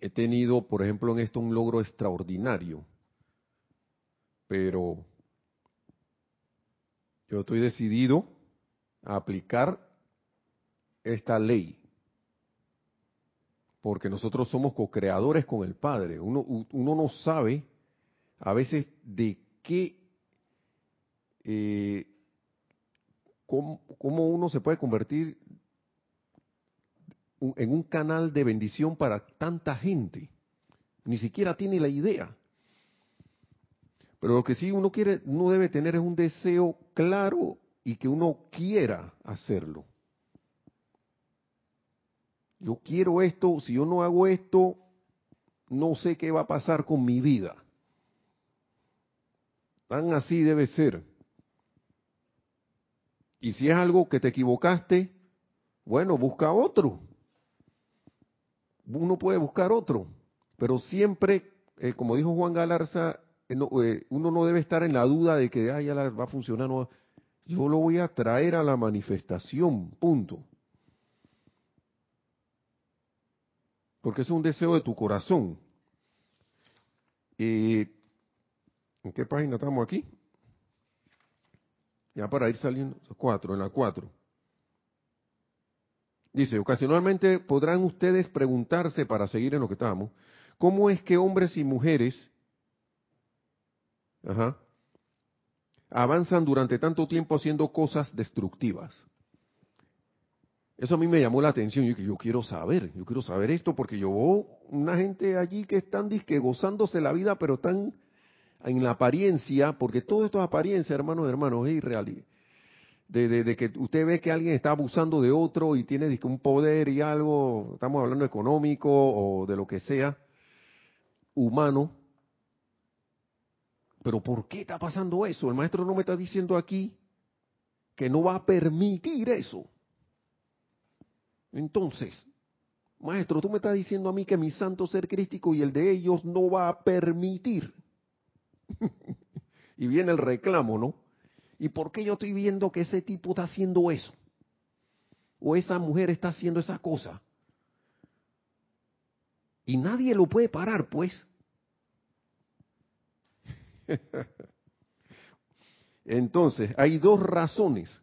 he tenido, por ejemplo, en esto un logro extraordinario, pero yo estoy decidido a aplicar esta ley porque nosotros somos co-creadores con el Padre. Uno, uno, no sabe a veces de qué, eh, cómo, uno se puede convertir en un canal de bendición para tanta gente. Ni siquiera tiene la idea. Pero lo que sí uno quiere, uno debe tener es un deseo claro y que uno quiera hacerlo yo quiero esto, si yo no hago esto, no sé qué va a pasar con mi vida. Tan así debe ser. Y si es algo que te equivocaste, bueno, busca otro. Uno puede buscar otro, pero siempre, eh, como dijo Juan Galarza, eh, eh, uno no debe estar en la duda de que ya va a funcionar. No. Yo lo voy a traer a la manifestación, punto. Porque es un deseo de tu corazón. ¿En qué página estamos aquí? Ya para ir saliendo, cuatro, en la cuatro. Dice, ocasionalmente podrán ustedes preguntarse, para seguir en lo que estamos, ¿cómo es que hombres y mujeres avanzan durante tanto tiempo haciendo cosas destructivas? Eso a mí me llamó la atención. Yo, yo quiero saber, yo quiero saber esto porque yo veo una gente allí que están disque gozándose la vida, pero están en la apariencia, porque todo esto es apariencia, hermanos, hermanos, es irreal. De, de, que usted ve que alguien está abusando de otro y tiene un poder y algo, estamos hablando económico o de lo que sea, humano. Pero ¿por qué está pasando eso? El maestro no me está diciendo aquí que no va a permitir eso. Entonces, maestro, tú me estás diciendo a mí que mi santo ser crístico y el de ellos no va a permitir. y viene el reclamo, ¿no? ¿Y por qué yo estoy viendo que ese tipo está haciendo eso? O esa mujer está haciendo esa cosa. Y nadie lo puede parar, pues. Entonces, hay dos razones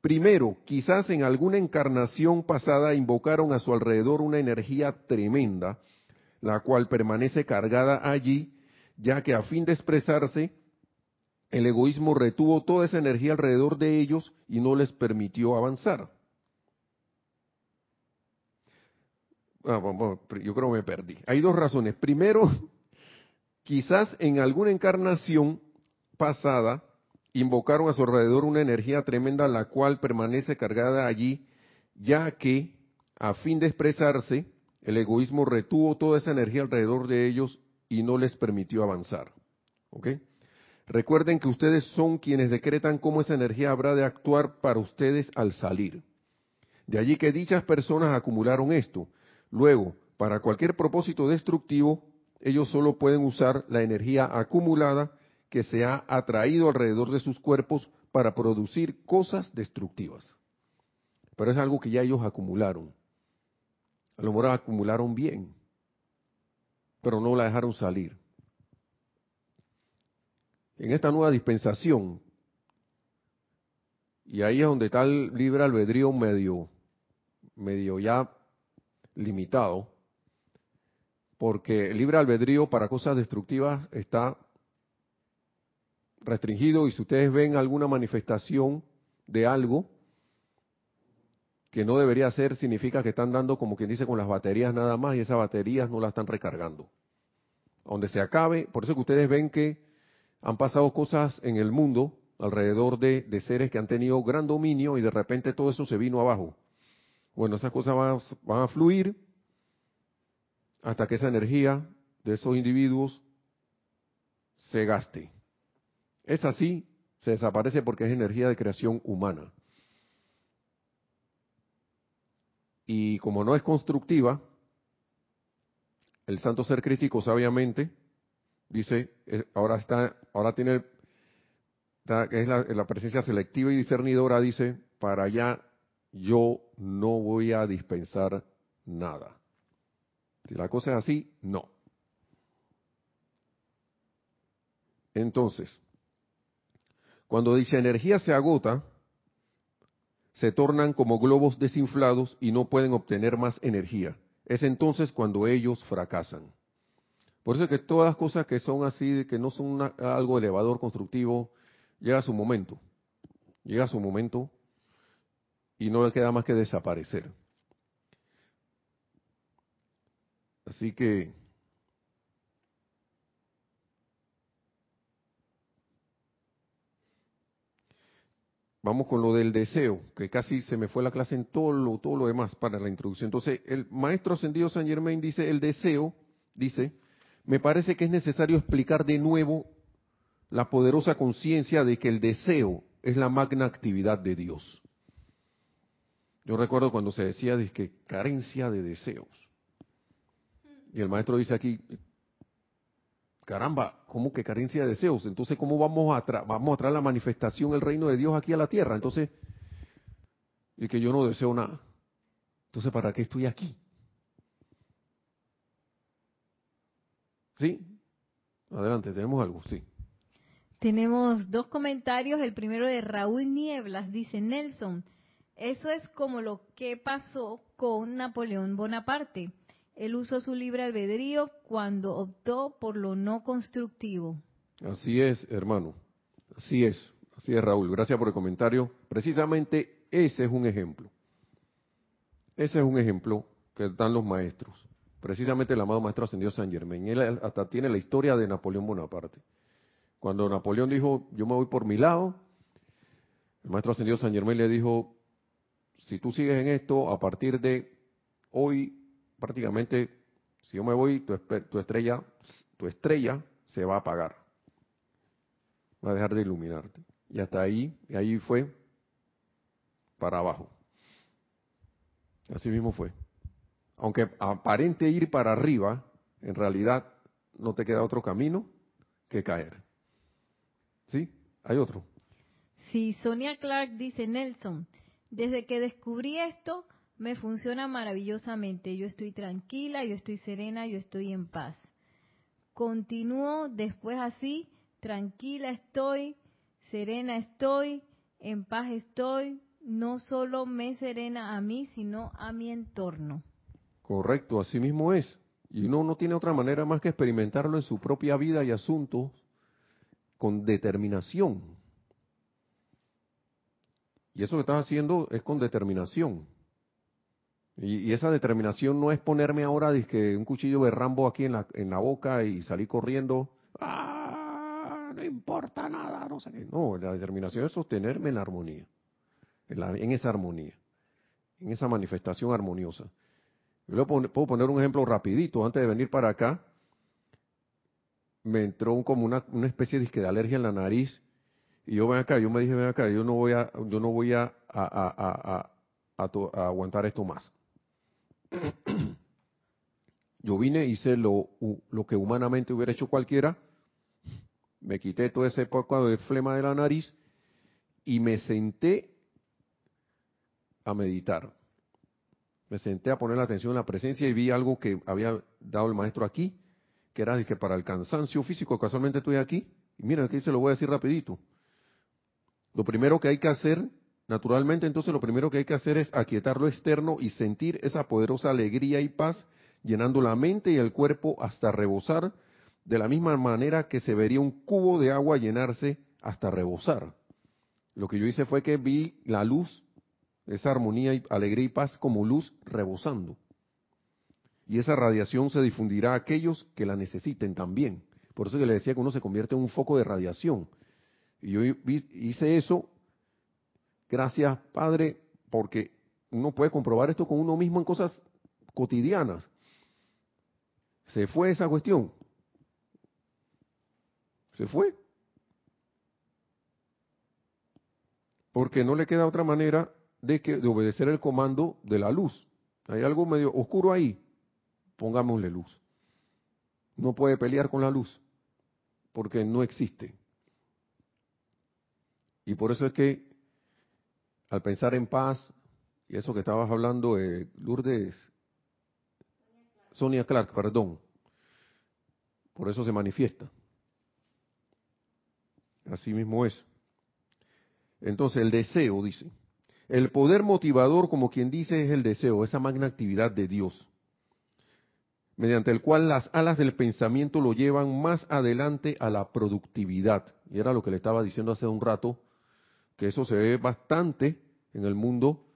Primero, quizás en alguna encarnación pasada invocaron a su alrededor una energía tremenda, la cual permanece cargada allí, ya que a fin de expresarse, el egoísmo retuvo toda esa energía alrededor de ellos y no les permitió avanzar. Ah, yo creo que me perdí. Hay dos razones. Primero, quizás en alguna encarnación pasada invocaron a su alrededor una energía tremenda la cual permanece cargada allí, ya que a fin de expresarse, el egoísmo retuvo toda esa energía alrededor de ellos y no les permitió avanzar. ¿Ok? Recuerden que ustedes son quienes decretan cómo esa energía habrá de actuar para ustedes al salir. De allí que dichas personas acumularon esto. Luego, para cualquier propósito destructivo, ellos solo pueden usar la energía acumulada que se ha atraído alrededor de sus cuerpos para producir cosas destructivas. Pero es algo que ya ellos acumularon. A lo mejor acumularon bien, pero no la dejaron salir. En esta nueva dispensación, y ahí es donde está el libre albedrío medio, medio ya limitado, porque el libre albedrío para cosas destructivas está restringido y si ustedes ven alguna manifestación de algo, que no debería ser, significa que están dando, como quien dice, con las baterías nada más y esas baterías no las están recargando. Donde se acabe, por eso que ustedes ven que han pasado cosas en el mundo alrededor de, seres que han tenido gran dominio y de repente todo eso se vino abajo. Bueno, esas cosas van, van a fluir hasta que esa energía de esos individuos se gaste. Es así, se desaparece porque es energía de creación humana. y como no es constructiva, el santo ser crítico sabiamente dice, ahora está, ahora tiene, es la, presencia selectiva y discernidora, dice, para allá yo no voy a dispensar nada. Si la cosa es así, no. Entonces, cuando dicha energía se agota, se tornan como globos desinflados y no pueden obtener más energía. Es entonces cuando ellos fracasan. Por eso es que todas las cosas que son así, que no son algo elevador, constructivo, llega su momento. Llega su momento y no le queda más que desaparecer. Así que Vamos con lo del deseo, que casi se me fue la clase en todo lo, todo lo demás para la introducción. Entonces, el maestro ascendido San Germain dice, el deseo, dice, me parece que es necesario explicar de nuevo la poderosa conciencia de que el deseo es la magna actividad de Dios. Yo recuerdo cuando se decía de que carencia de deseos. Y el maestro dice aquí, caramba, ¿cómo que carencia de deseos? Entonces, ¿cómo vamos a, vamos a traer la manifestación, el reino de Dios aquí a la tierra? Entonces, y que yo no deseo nada. Entonces, ¿para qué estoy aquí? ¿Sí? Adelante, tenemos algo, sí. Tenemos dos comentarios. El primero de Raúl Nieblas dice, Nelson, eso es como lo que pasó con Napoleón Bonaparte. Él usó su libre albedrío cuando optó por lo no constructivo. Así es, hermano. Así es. Así es, Raúl. Gracias por el comentario. Precisamente ese es un ejemplo. Ese es un ejemplo que dan los maestros. Precisamente el amado maestro ascendió San Germain. Él hasta tiene la historia de Napoleón Bonaparte. Cuando Napoleón dijo, yo me voy por mi lado, el maestro ascendido San Germain le dijo, si tú sigues en esto, a partir de hoy prácticamente, si yo me voy, tu, estrella, tu estrella se va a apagar. Va a dejar de iluminarte. Y hasta ahí, y ahí fue para abajo. Así mismo fue. Aunque aparente ir para arriba, en realidad no te queda otro camino que caer. ¿Sí? Hay otro. Sí, Sonia Clark dice, Nelson, desde que descubrí esto, me funciona maravillosamente. Yo estoy tranquila, yo estoy serena, yo estoy en paz. Continúo después así, tranquila estoy, serena estoy, en paz estoy, no solo me serena a mí, sino a mi entorno. Correcto, así mismo es. Y uno no tiene otra manera más que experimentarlo en su propia vida y asuntos con determinación. Y eso que estás haciendo es con determinación Y, esa determinación no es ponerme ahora que un cuchillo de Rambo aquí en la, en la boca y salir corriendo. ¡Ah! No importa nada, no sé qué. No, la determinación es sostenerme en la armonía, en, esa armonía, en esa manifestación armoniosa. Yo puedo poner un ejemplo rapidito. Antes de venir para acá, me entró como una, una especie de, de alergia en la nariz y yo ven acá, yo me dije ven acá, yo no voy a, yo no voy a, a, a aguantar esto más. Yo vine, hice lo, lo que humanamente hubiera hecho cualquiera, me quité todo ese poco de flema de la nariz y me senté a meditar. Me senté a poner la atención en la presencia y vi algo que había dado el maestro aquí, que era que para el cansancio físico, casualmente estoy aquí, y mira, aquí se lo voy a decir rapidito. Lo primero que hay que hacer Naturalmente, entonces lo primero que hay que hacer es aquietar lo externo y sentir esa poderosa alegría y paz llenando la mente y el cuerpo hasta rebosar, de la misma manera que se vería un cubo de agua llenarse hasta rebosar. Lo que yo hice fue que vi la luz, esa armonía, y alegría y paz como luz rebosando. Y esa radiación se difundirá a aquellos que la necesiten también. Por eso que le decía que uno se convierte en un foco de radiación. Y yo hice eso Gracias, Padre, porque uno puede comprobar esto con uno mismo en cosas cotidianas. Se fue esa cuestión. Se fue. Porque no le queda otra manera de, que, de obedecer el comando de la luz. Hay algo medio oscuro ahí. Pongámosle luz. No puede pelear con la luz. Porque no existe. Y por eso es que al pensar en paz, y eso que estabas hablando, de Lourdes, Sonia Clark, perdón, por eso se manifiesta. Así mismo es. Entonces, el deseo, dice. El poder motivador, como quien dice, es el deseo, esa magna actividad de Dios, mediante el cual las alas del pensamiento lo llevan más adelante a la productividad. Y era lo que le estaba diciendo hace un rato, que eso se ve bastante en el mundo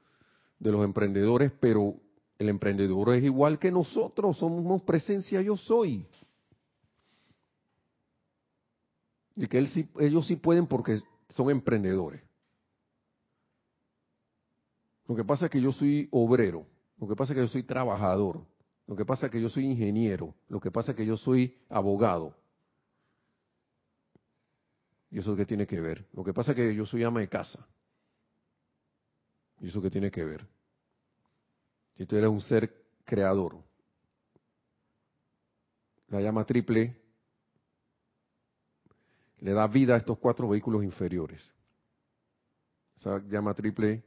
de los emprendedores, pero el emprendedor es igual que nosotros, somos presencia yo soy. Y que él ellos sí pueden porque son emprendedores. Lo que pasa es que yo soy obrero, lo que pasa es que yo soy trabajador, lo que pasa es que yo soy ingeniero, lo que pasa es que yo soy abogado. ¿Y eso qué tiene que ver? Lo que pasa es que yo soy ama de casa. ¿Y eso qué tiene que ver? Si tú eres un ser creador, la llama triple le da vida a estos cuatro vehículos inferiores. Esa llama triple,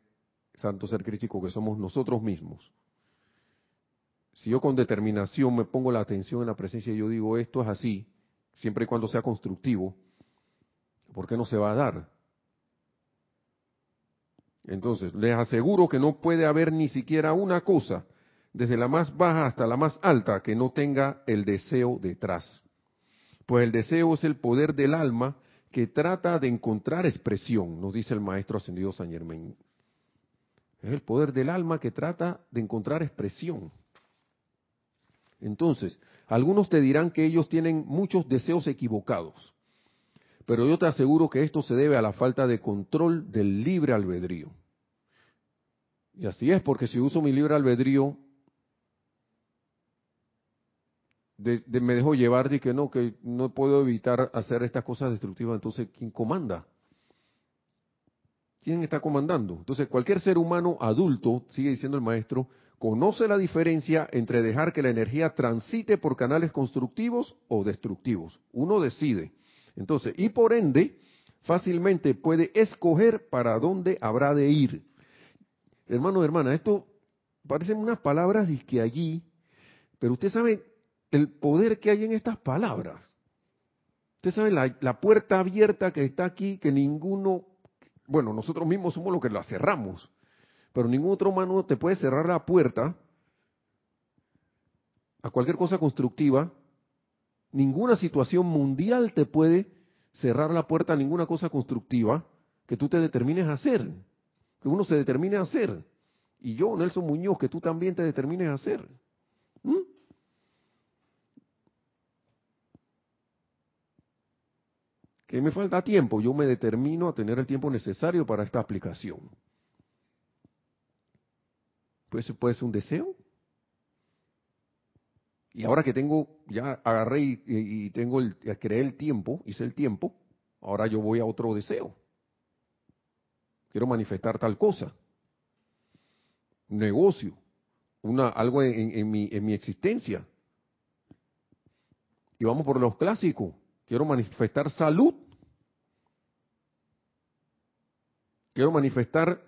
santo ser crítico que somos nosotros mismos. Si yo con determinación me pongo la atención en la presencia y yo digo esto es así, siempre y cuando sea constructivo, ¿por qué no se va a dar? Entonces, les aseguro que no puede haber ni siquiera una cosa, desde la más baja hasta la más alta, que no tenga el deseo detrás. Pues el deseo es el poder del alma que trata de encontrar expresión, nos dice el maestro ascendido San Germain. Es el poder del alma que trata de encontrar expresión. Entonces, algunos te dirán que ellos tienen muchos deseos equivocados. Pero yo te aseguro que esto se debe a la falta de control del libre albedrío. Y así es, porque si uso mi libre albedrío, me dejo llevar de que no, que no puedo evitar hacer estas cosas destructivas, entonces ¿quién comanda? ¿Quién está comandando? Entonces cualquier ser humano adulto, sigue diciendo el maestro, conoce la diferencia entre dejar que la energía transite por canales constructivos o destructivos. Uno decide. Entonces, y por ende, fácilmente puede escoger para dónde habrá de ir. Hermano, hermana, esto parecen unas palabras que allí, pero usted sabe el poder que hay en estas palabras. Usted sabe la, la puerta abierta que está aquí, que ninguno, bueno, nosotros mismos somos los que la cerramos, pero ningún otro humano te puede cerrar la puerta a cualquier cosa constructiva ninguna situación mundial te puede cerrar la puerta a ninguna cosa constructiva que tú te determines a hacer, que uno se determine a hacer. Y yo, Nelson Muñoz, que tú también te determines a hacer. ¿Mm? Que me falta tiempo, yo me determino a tener el tiempo necesario para esta aplicación. Pues puede ser un deseo. Y ahora que tengo, ya agarré y, tengo el, creé el tiempo, hice el tiempo, ahora yo voy a otro deseo. Quiero manifestar tal cosa. Negocio, una, algo en, mi, en mi existencia. Y vamos por los clásicos. Quiero manifestar salud. Quiero manifestar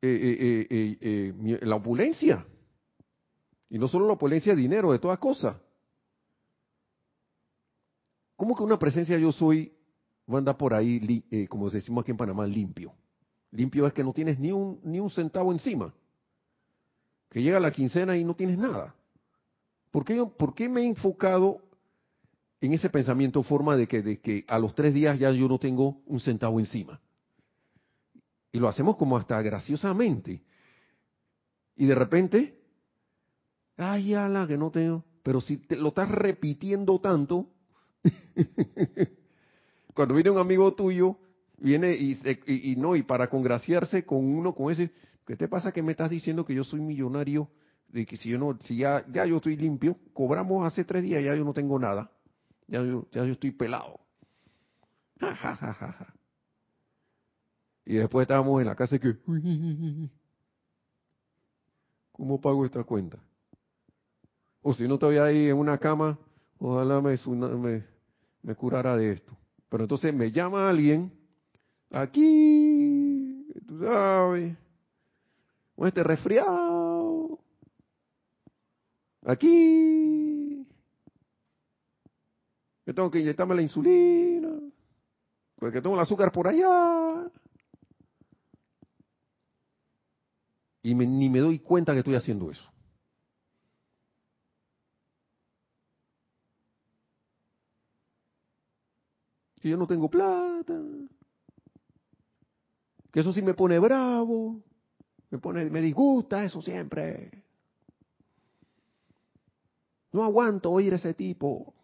eh, eh, eh, la opulencia. Y no solo la opulencia de dinero, de todas cosas. ¿Cómo que una presencia yo soy va a andar por ahí, eh, como decimos aquí en Panamá, limpio? Limpio es que no tienes ni un, ni un centavo encima. Que llega la quincena y no tienes nada. ¿Por qué, ¿Por qué me he enfocado en ese pensamiento forma de que, de que a los tres días ya yo no tengo un centavo encima? Y lo hacemos como hasta graciosamente. Y de repente Ay, ala, que no tengo. Pero si te lo estás repitiendo tanto, cuando viene un amigo tuyo, viene y, no, y para congraciarse con uno con ese, ¿qué te pasa que me estás diciendo que yo soy millonario? De que si yo no, si ya, ya yo estoy limpio, cobramos hace tres días, ya yo no tengo nada. Ya yo, ya yo estoy pelado. y después estábamos en la casa y que, ¿cómo pago esta cuenta? O si no estoy ahí en una cama, ojalá me, me, curara de esto. Pero entonces me llama alguien, aquí, tú sabes, con este resfriado, aquí, que tengo que inyectarme la insulina, porque tengo el azúcar por allá. Y ni me doy cuenta que estoy haciendo eso. Que yo no tengo plata, que eso sí me pone bravo, me pone, me disgusta eso siempre. No aguanto oír ese tipo.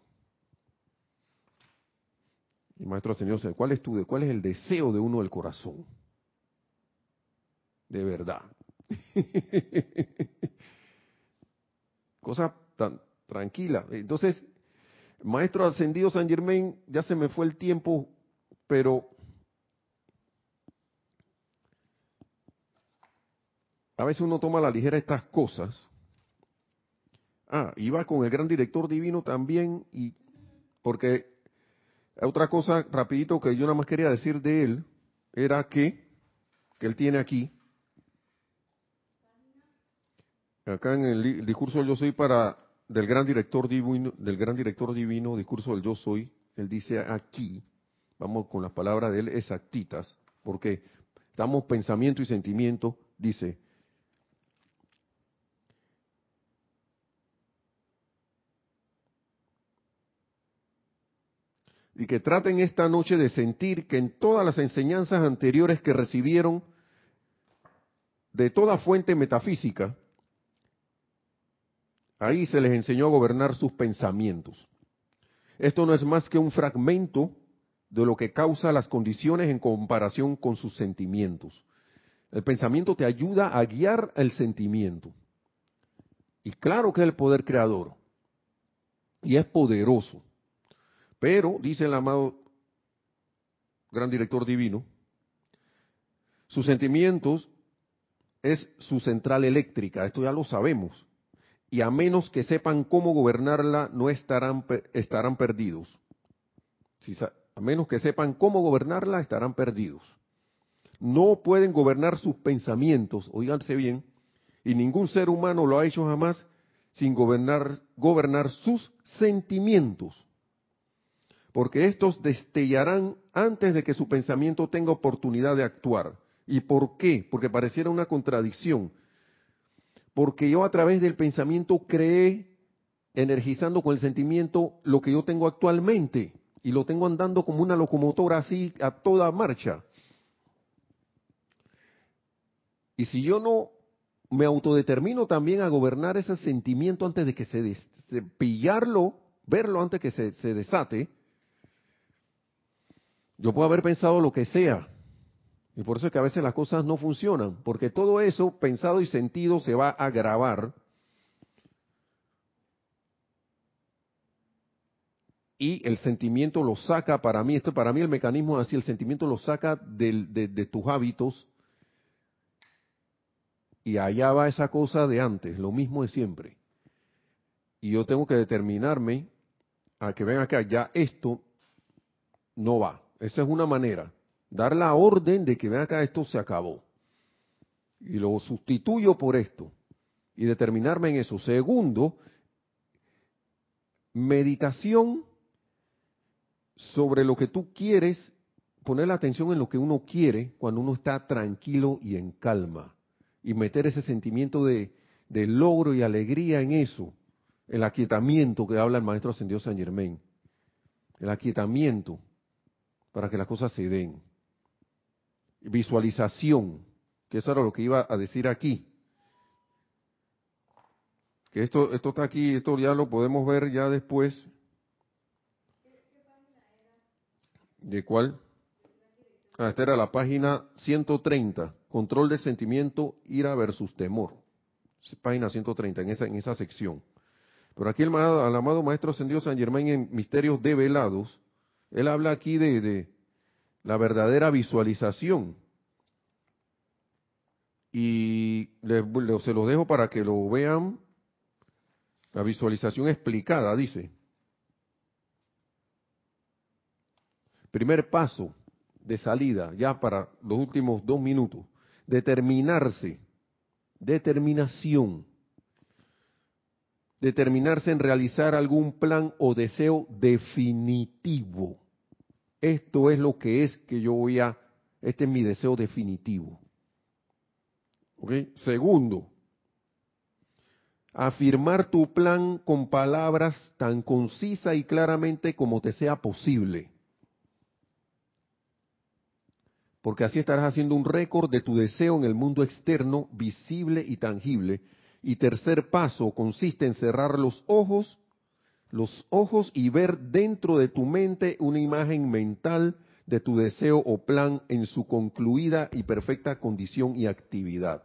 Y maestro Señor, ¿cuál es tu, cuál es el deseo de uno del corazón? De verdad. Cosa tan tranquila. Entonces, Maestro ascendido San Germain, ya se me fue el tiempo, pero a veces uno toma la ligera estas cosas. Ah, iba con el gran director divino también, y porque otra cosa rapidito que yo nada más quería decir de él era que, que él tiene aquí, acá en el discurso yo soy para del gran director divino, del gran director divino, discurso del yo soy, él dice aquí, vamos con las palabras de él exactitas, porque estamos pensamiento y sentimiento, dice, y que traten esta noche de sentir que en todas las enseñanzas anteriores que recibieron de toda fuente metafísica, Ahí se les enseñó a gobernar sus pensamientos. Esto no es más que un fragmento de lo que causa las condiciones en comparación con sus sentimientos. El pensamiento te ayuda a guiar el sentimiento. Y claro que es el poder creador. Y es poderoso. Pero, dice el amado gran director divino, sus sentimientos es su central eléctrica. Esto ya lo sabemos y a menos que sepan cómo gobernarla, no estarán, estarán perdidos. a menos que sepan cómo gobernarla, estarán perdidos. No pueden gobernar sus pensamientos, oíganse bien, y ningún ser humano lo ha hecho jamás sin gobernar, gobernar sus sentimientos. Porque estos destellarán antes de que su pensamiento tenga oportunidad de actuar. ¿Y por qué? Porque pareciera una contradicción porque yo a través del pensamiento creé, energizando con el sentimiento lo que yo tengo actualmente, y lo tengo andando como una locomotora así a toda marcha. Y si yo no me autodetermino también a gobernar ese sentimiento antes de que se, pillarlo, verlo antes que se desate. Yo puedo haber pensado lo que sea, y por eso es que a veces las cosas no funcionan, porque todo eso pensado y sentido se va a grabar y el sentimiento lo saca, para mí, esto para mí el mecanismo es así, el sentimiento lo saca de, tus hábitos y allá va esa cosa de antes, lo mismo de siempre. Y yo tengo que determinarme a que ven acá, ya esto no va. Esa es una manera. Dar la orden de que ven acá, esto se acabó. Y lo sustituyo por esto. Y determinarme en eso. Segundo, meditación sobre lo que tú quieres, poner la atención en lo que uno quiere cuando uno está tranquilo y en calma. Y meter ese sentimiento de, logro y alegría en eso. El aquietamiento que habla el maestro ascendido San Germain. El aquietamiento para que las cosas se den. Visualización, que eso era lo que iba a decir aquí. Que esto, esto está aquí, esto ya lo podemos ver ya después ¿De cuál? Ah, esta era la página 130, control de sentimiento, ira versus temor. Página 130, en esa, en esa sección. Pero aquí el, amado Maestro Ascendido San Germán en Misterios Develados, él habla aquí de, de la verdadera visualización. Y se lo dejo para que lo vean. La visualización explicada, dice. Primer paso de salida, ya para los últimos dos minutos. Determinarse. Determinación. Determinarse en realizar algún plan o deseo definitivo. Esto es lo que es que yo voy a, este es mi deseo definitivo. Segundo, afirmar tu plan con palabras tan concisa y claramente como te sea posible porque así estarás haciendo un récord de tu deseo en el mundo externo, visible y tangible. Y tercer paso consiste en cerrar los ojos, los ojos y ver dentro de tu mente una imagen mental de tu deseo o plan en su concluida y perfecta condición y actividad.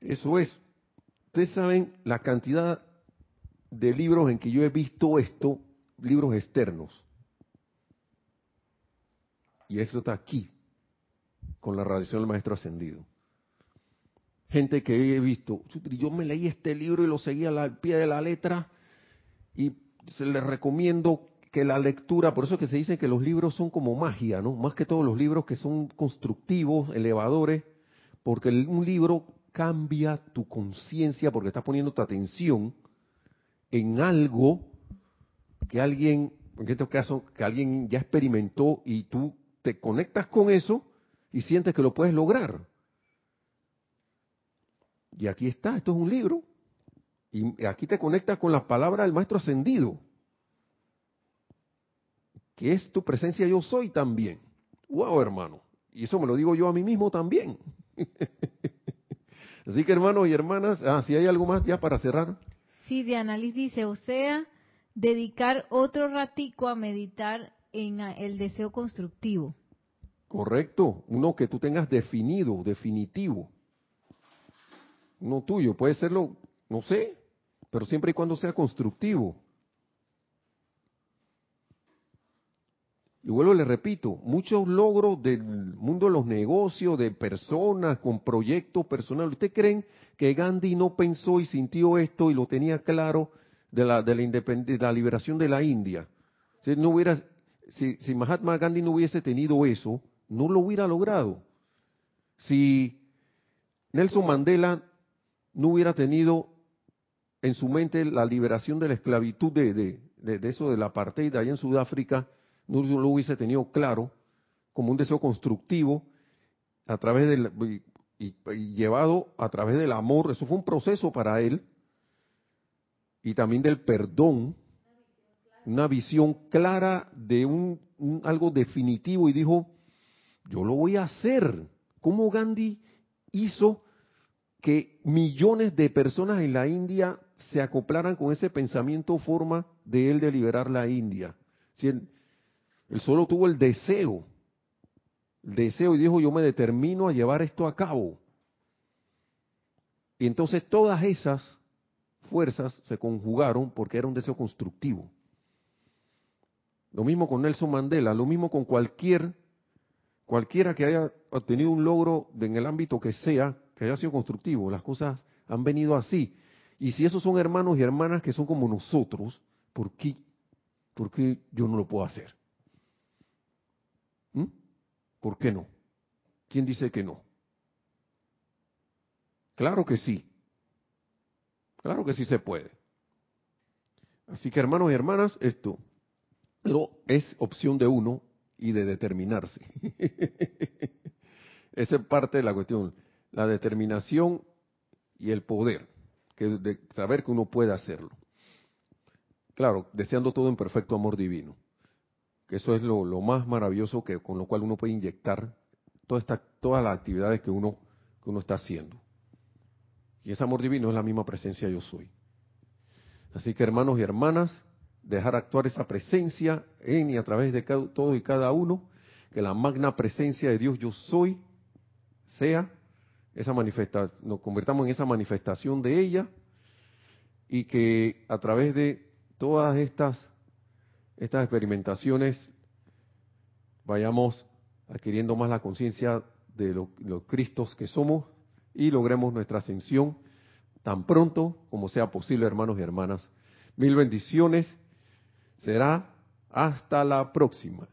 Eso es. Ustedes saben la cantidad de libros en que yo he visto esto libros externos. Y esto está aquí, con la radiación del Maestro Ascendido. Gente que he visto, yo me leí este libro y lo seguí al pie de la letra y se les recomiendo que la lectura, por eso es que se dice que los libros son como magia, ¿no? Más que todos los libros que son constructivos, elevadores, porque un libro cambia tu conciencia porque estás poniendo tu atención en algo que alguien, en este caso, que alguien ya experimentó y tú te conectas con eso y sientes que lo puedes lograr. Y aquí está, esto es un libro. Y aquí te conectas con las palabras del Maestro Ascendido, que es tu presencia yo soy también. Wow, hermano. Y eso me lo digo yo a mí mismo también. Así que hermanos y hermanas, ah, si hay algo más ya para cerrar. Sí, Diana Liz dice, o sea, dedicar otro ratico a meditar en el deseo constructivo. Correcto, uno que tú tengas definido, definitivo. No tuyo, puede serlo, no sé, pero siempre y cuando sea constructivo. Y vuelvo, le repito, muchos logros del mundo de los negocios, de personas con proyectos personales. ¿Ustedes creen que Gandhi no pensó y sintió esto y lo tenía claro de la, de la, de la liberación de la India. Si, no hubiera, si, si Mahatma Gandhi no hubiese tenido eso, no lo hubiera logrado. Si Nelson Mandela no hubiera tenido en su mente la liberación de la esclavitud de, de, de, eso de la apartheid allá en Sudáfrica, no lo hubiese tenido claro como un deseo constructivo a través del y llevado a través del amor, eso fue un proceso para él, y también del perdón, una visión clara de un, algo definitivo. Y dijo, yo lo voy a hacer. ¿Cómo Gandhi hizo que millones de personas en la India se acoplaran con ese pensamiento forma de él de liberar la India? Si él, solo tuvo el deseo, el deseo y dijo, yo me determino a llevar esto a cabo. Y entonces todas esas fuerzas se conjugaron porque era un deseo constructivo. Lo mismo con Nelson Mandela, lo mismo con cualquier cualquiera que haya obtenido un logro en el ámbito que sea, que haya sido constructivo, las cosas han venido así. Y si esos son hermanos y hermanas que son como nosotros, ¿por qué, por qué yo no lo puedo hacer? ¿Mm? ¿Por qué no? ¿Quién dice que no? Claro que sí. Claro que sí se puede. Así que hermanos y hermanas, esto pero es opción de uno y de determinarse. Esa es parte de la cuestión, la determinación y el poder, que de saber que uno puede hacerlo. Claro, deseando todo en perfecto amor divino, que eso es lo, más maravilloso que con lo cual uno puede inyectar toda todas las actividades que uno, que uno está haciendo. Y ese amor divino es la misma presencia yo soy. Así que hermanos y hermanas, dejar actuar esa presencia en y a través de todo y cada uno, que la magna presencia de Dios yo soy sea esa manifestación, nos convertamos en esa manifestación de ella y que a través de todas estas estas experimentaciones vayamos adquiriendo más la conciencia de los Cristos que somos y logremos nuestra ascensión tan pronto como sea posible, hermanos y hermanas. Mil bendiciones. Será hasta la próxima.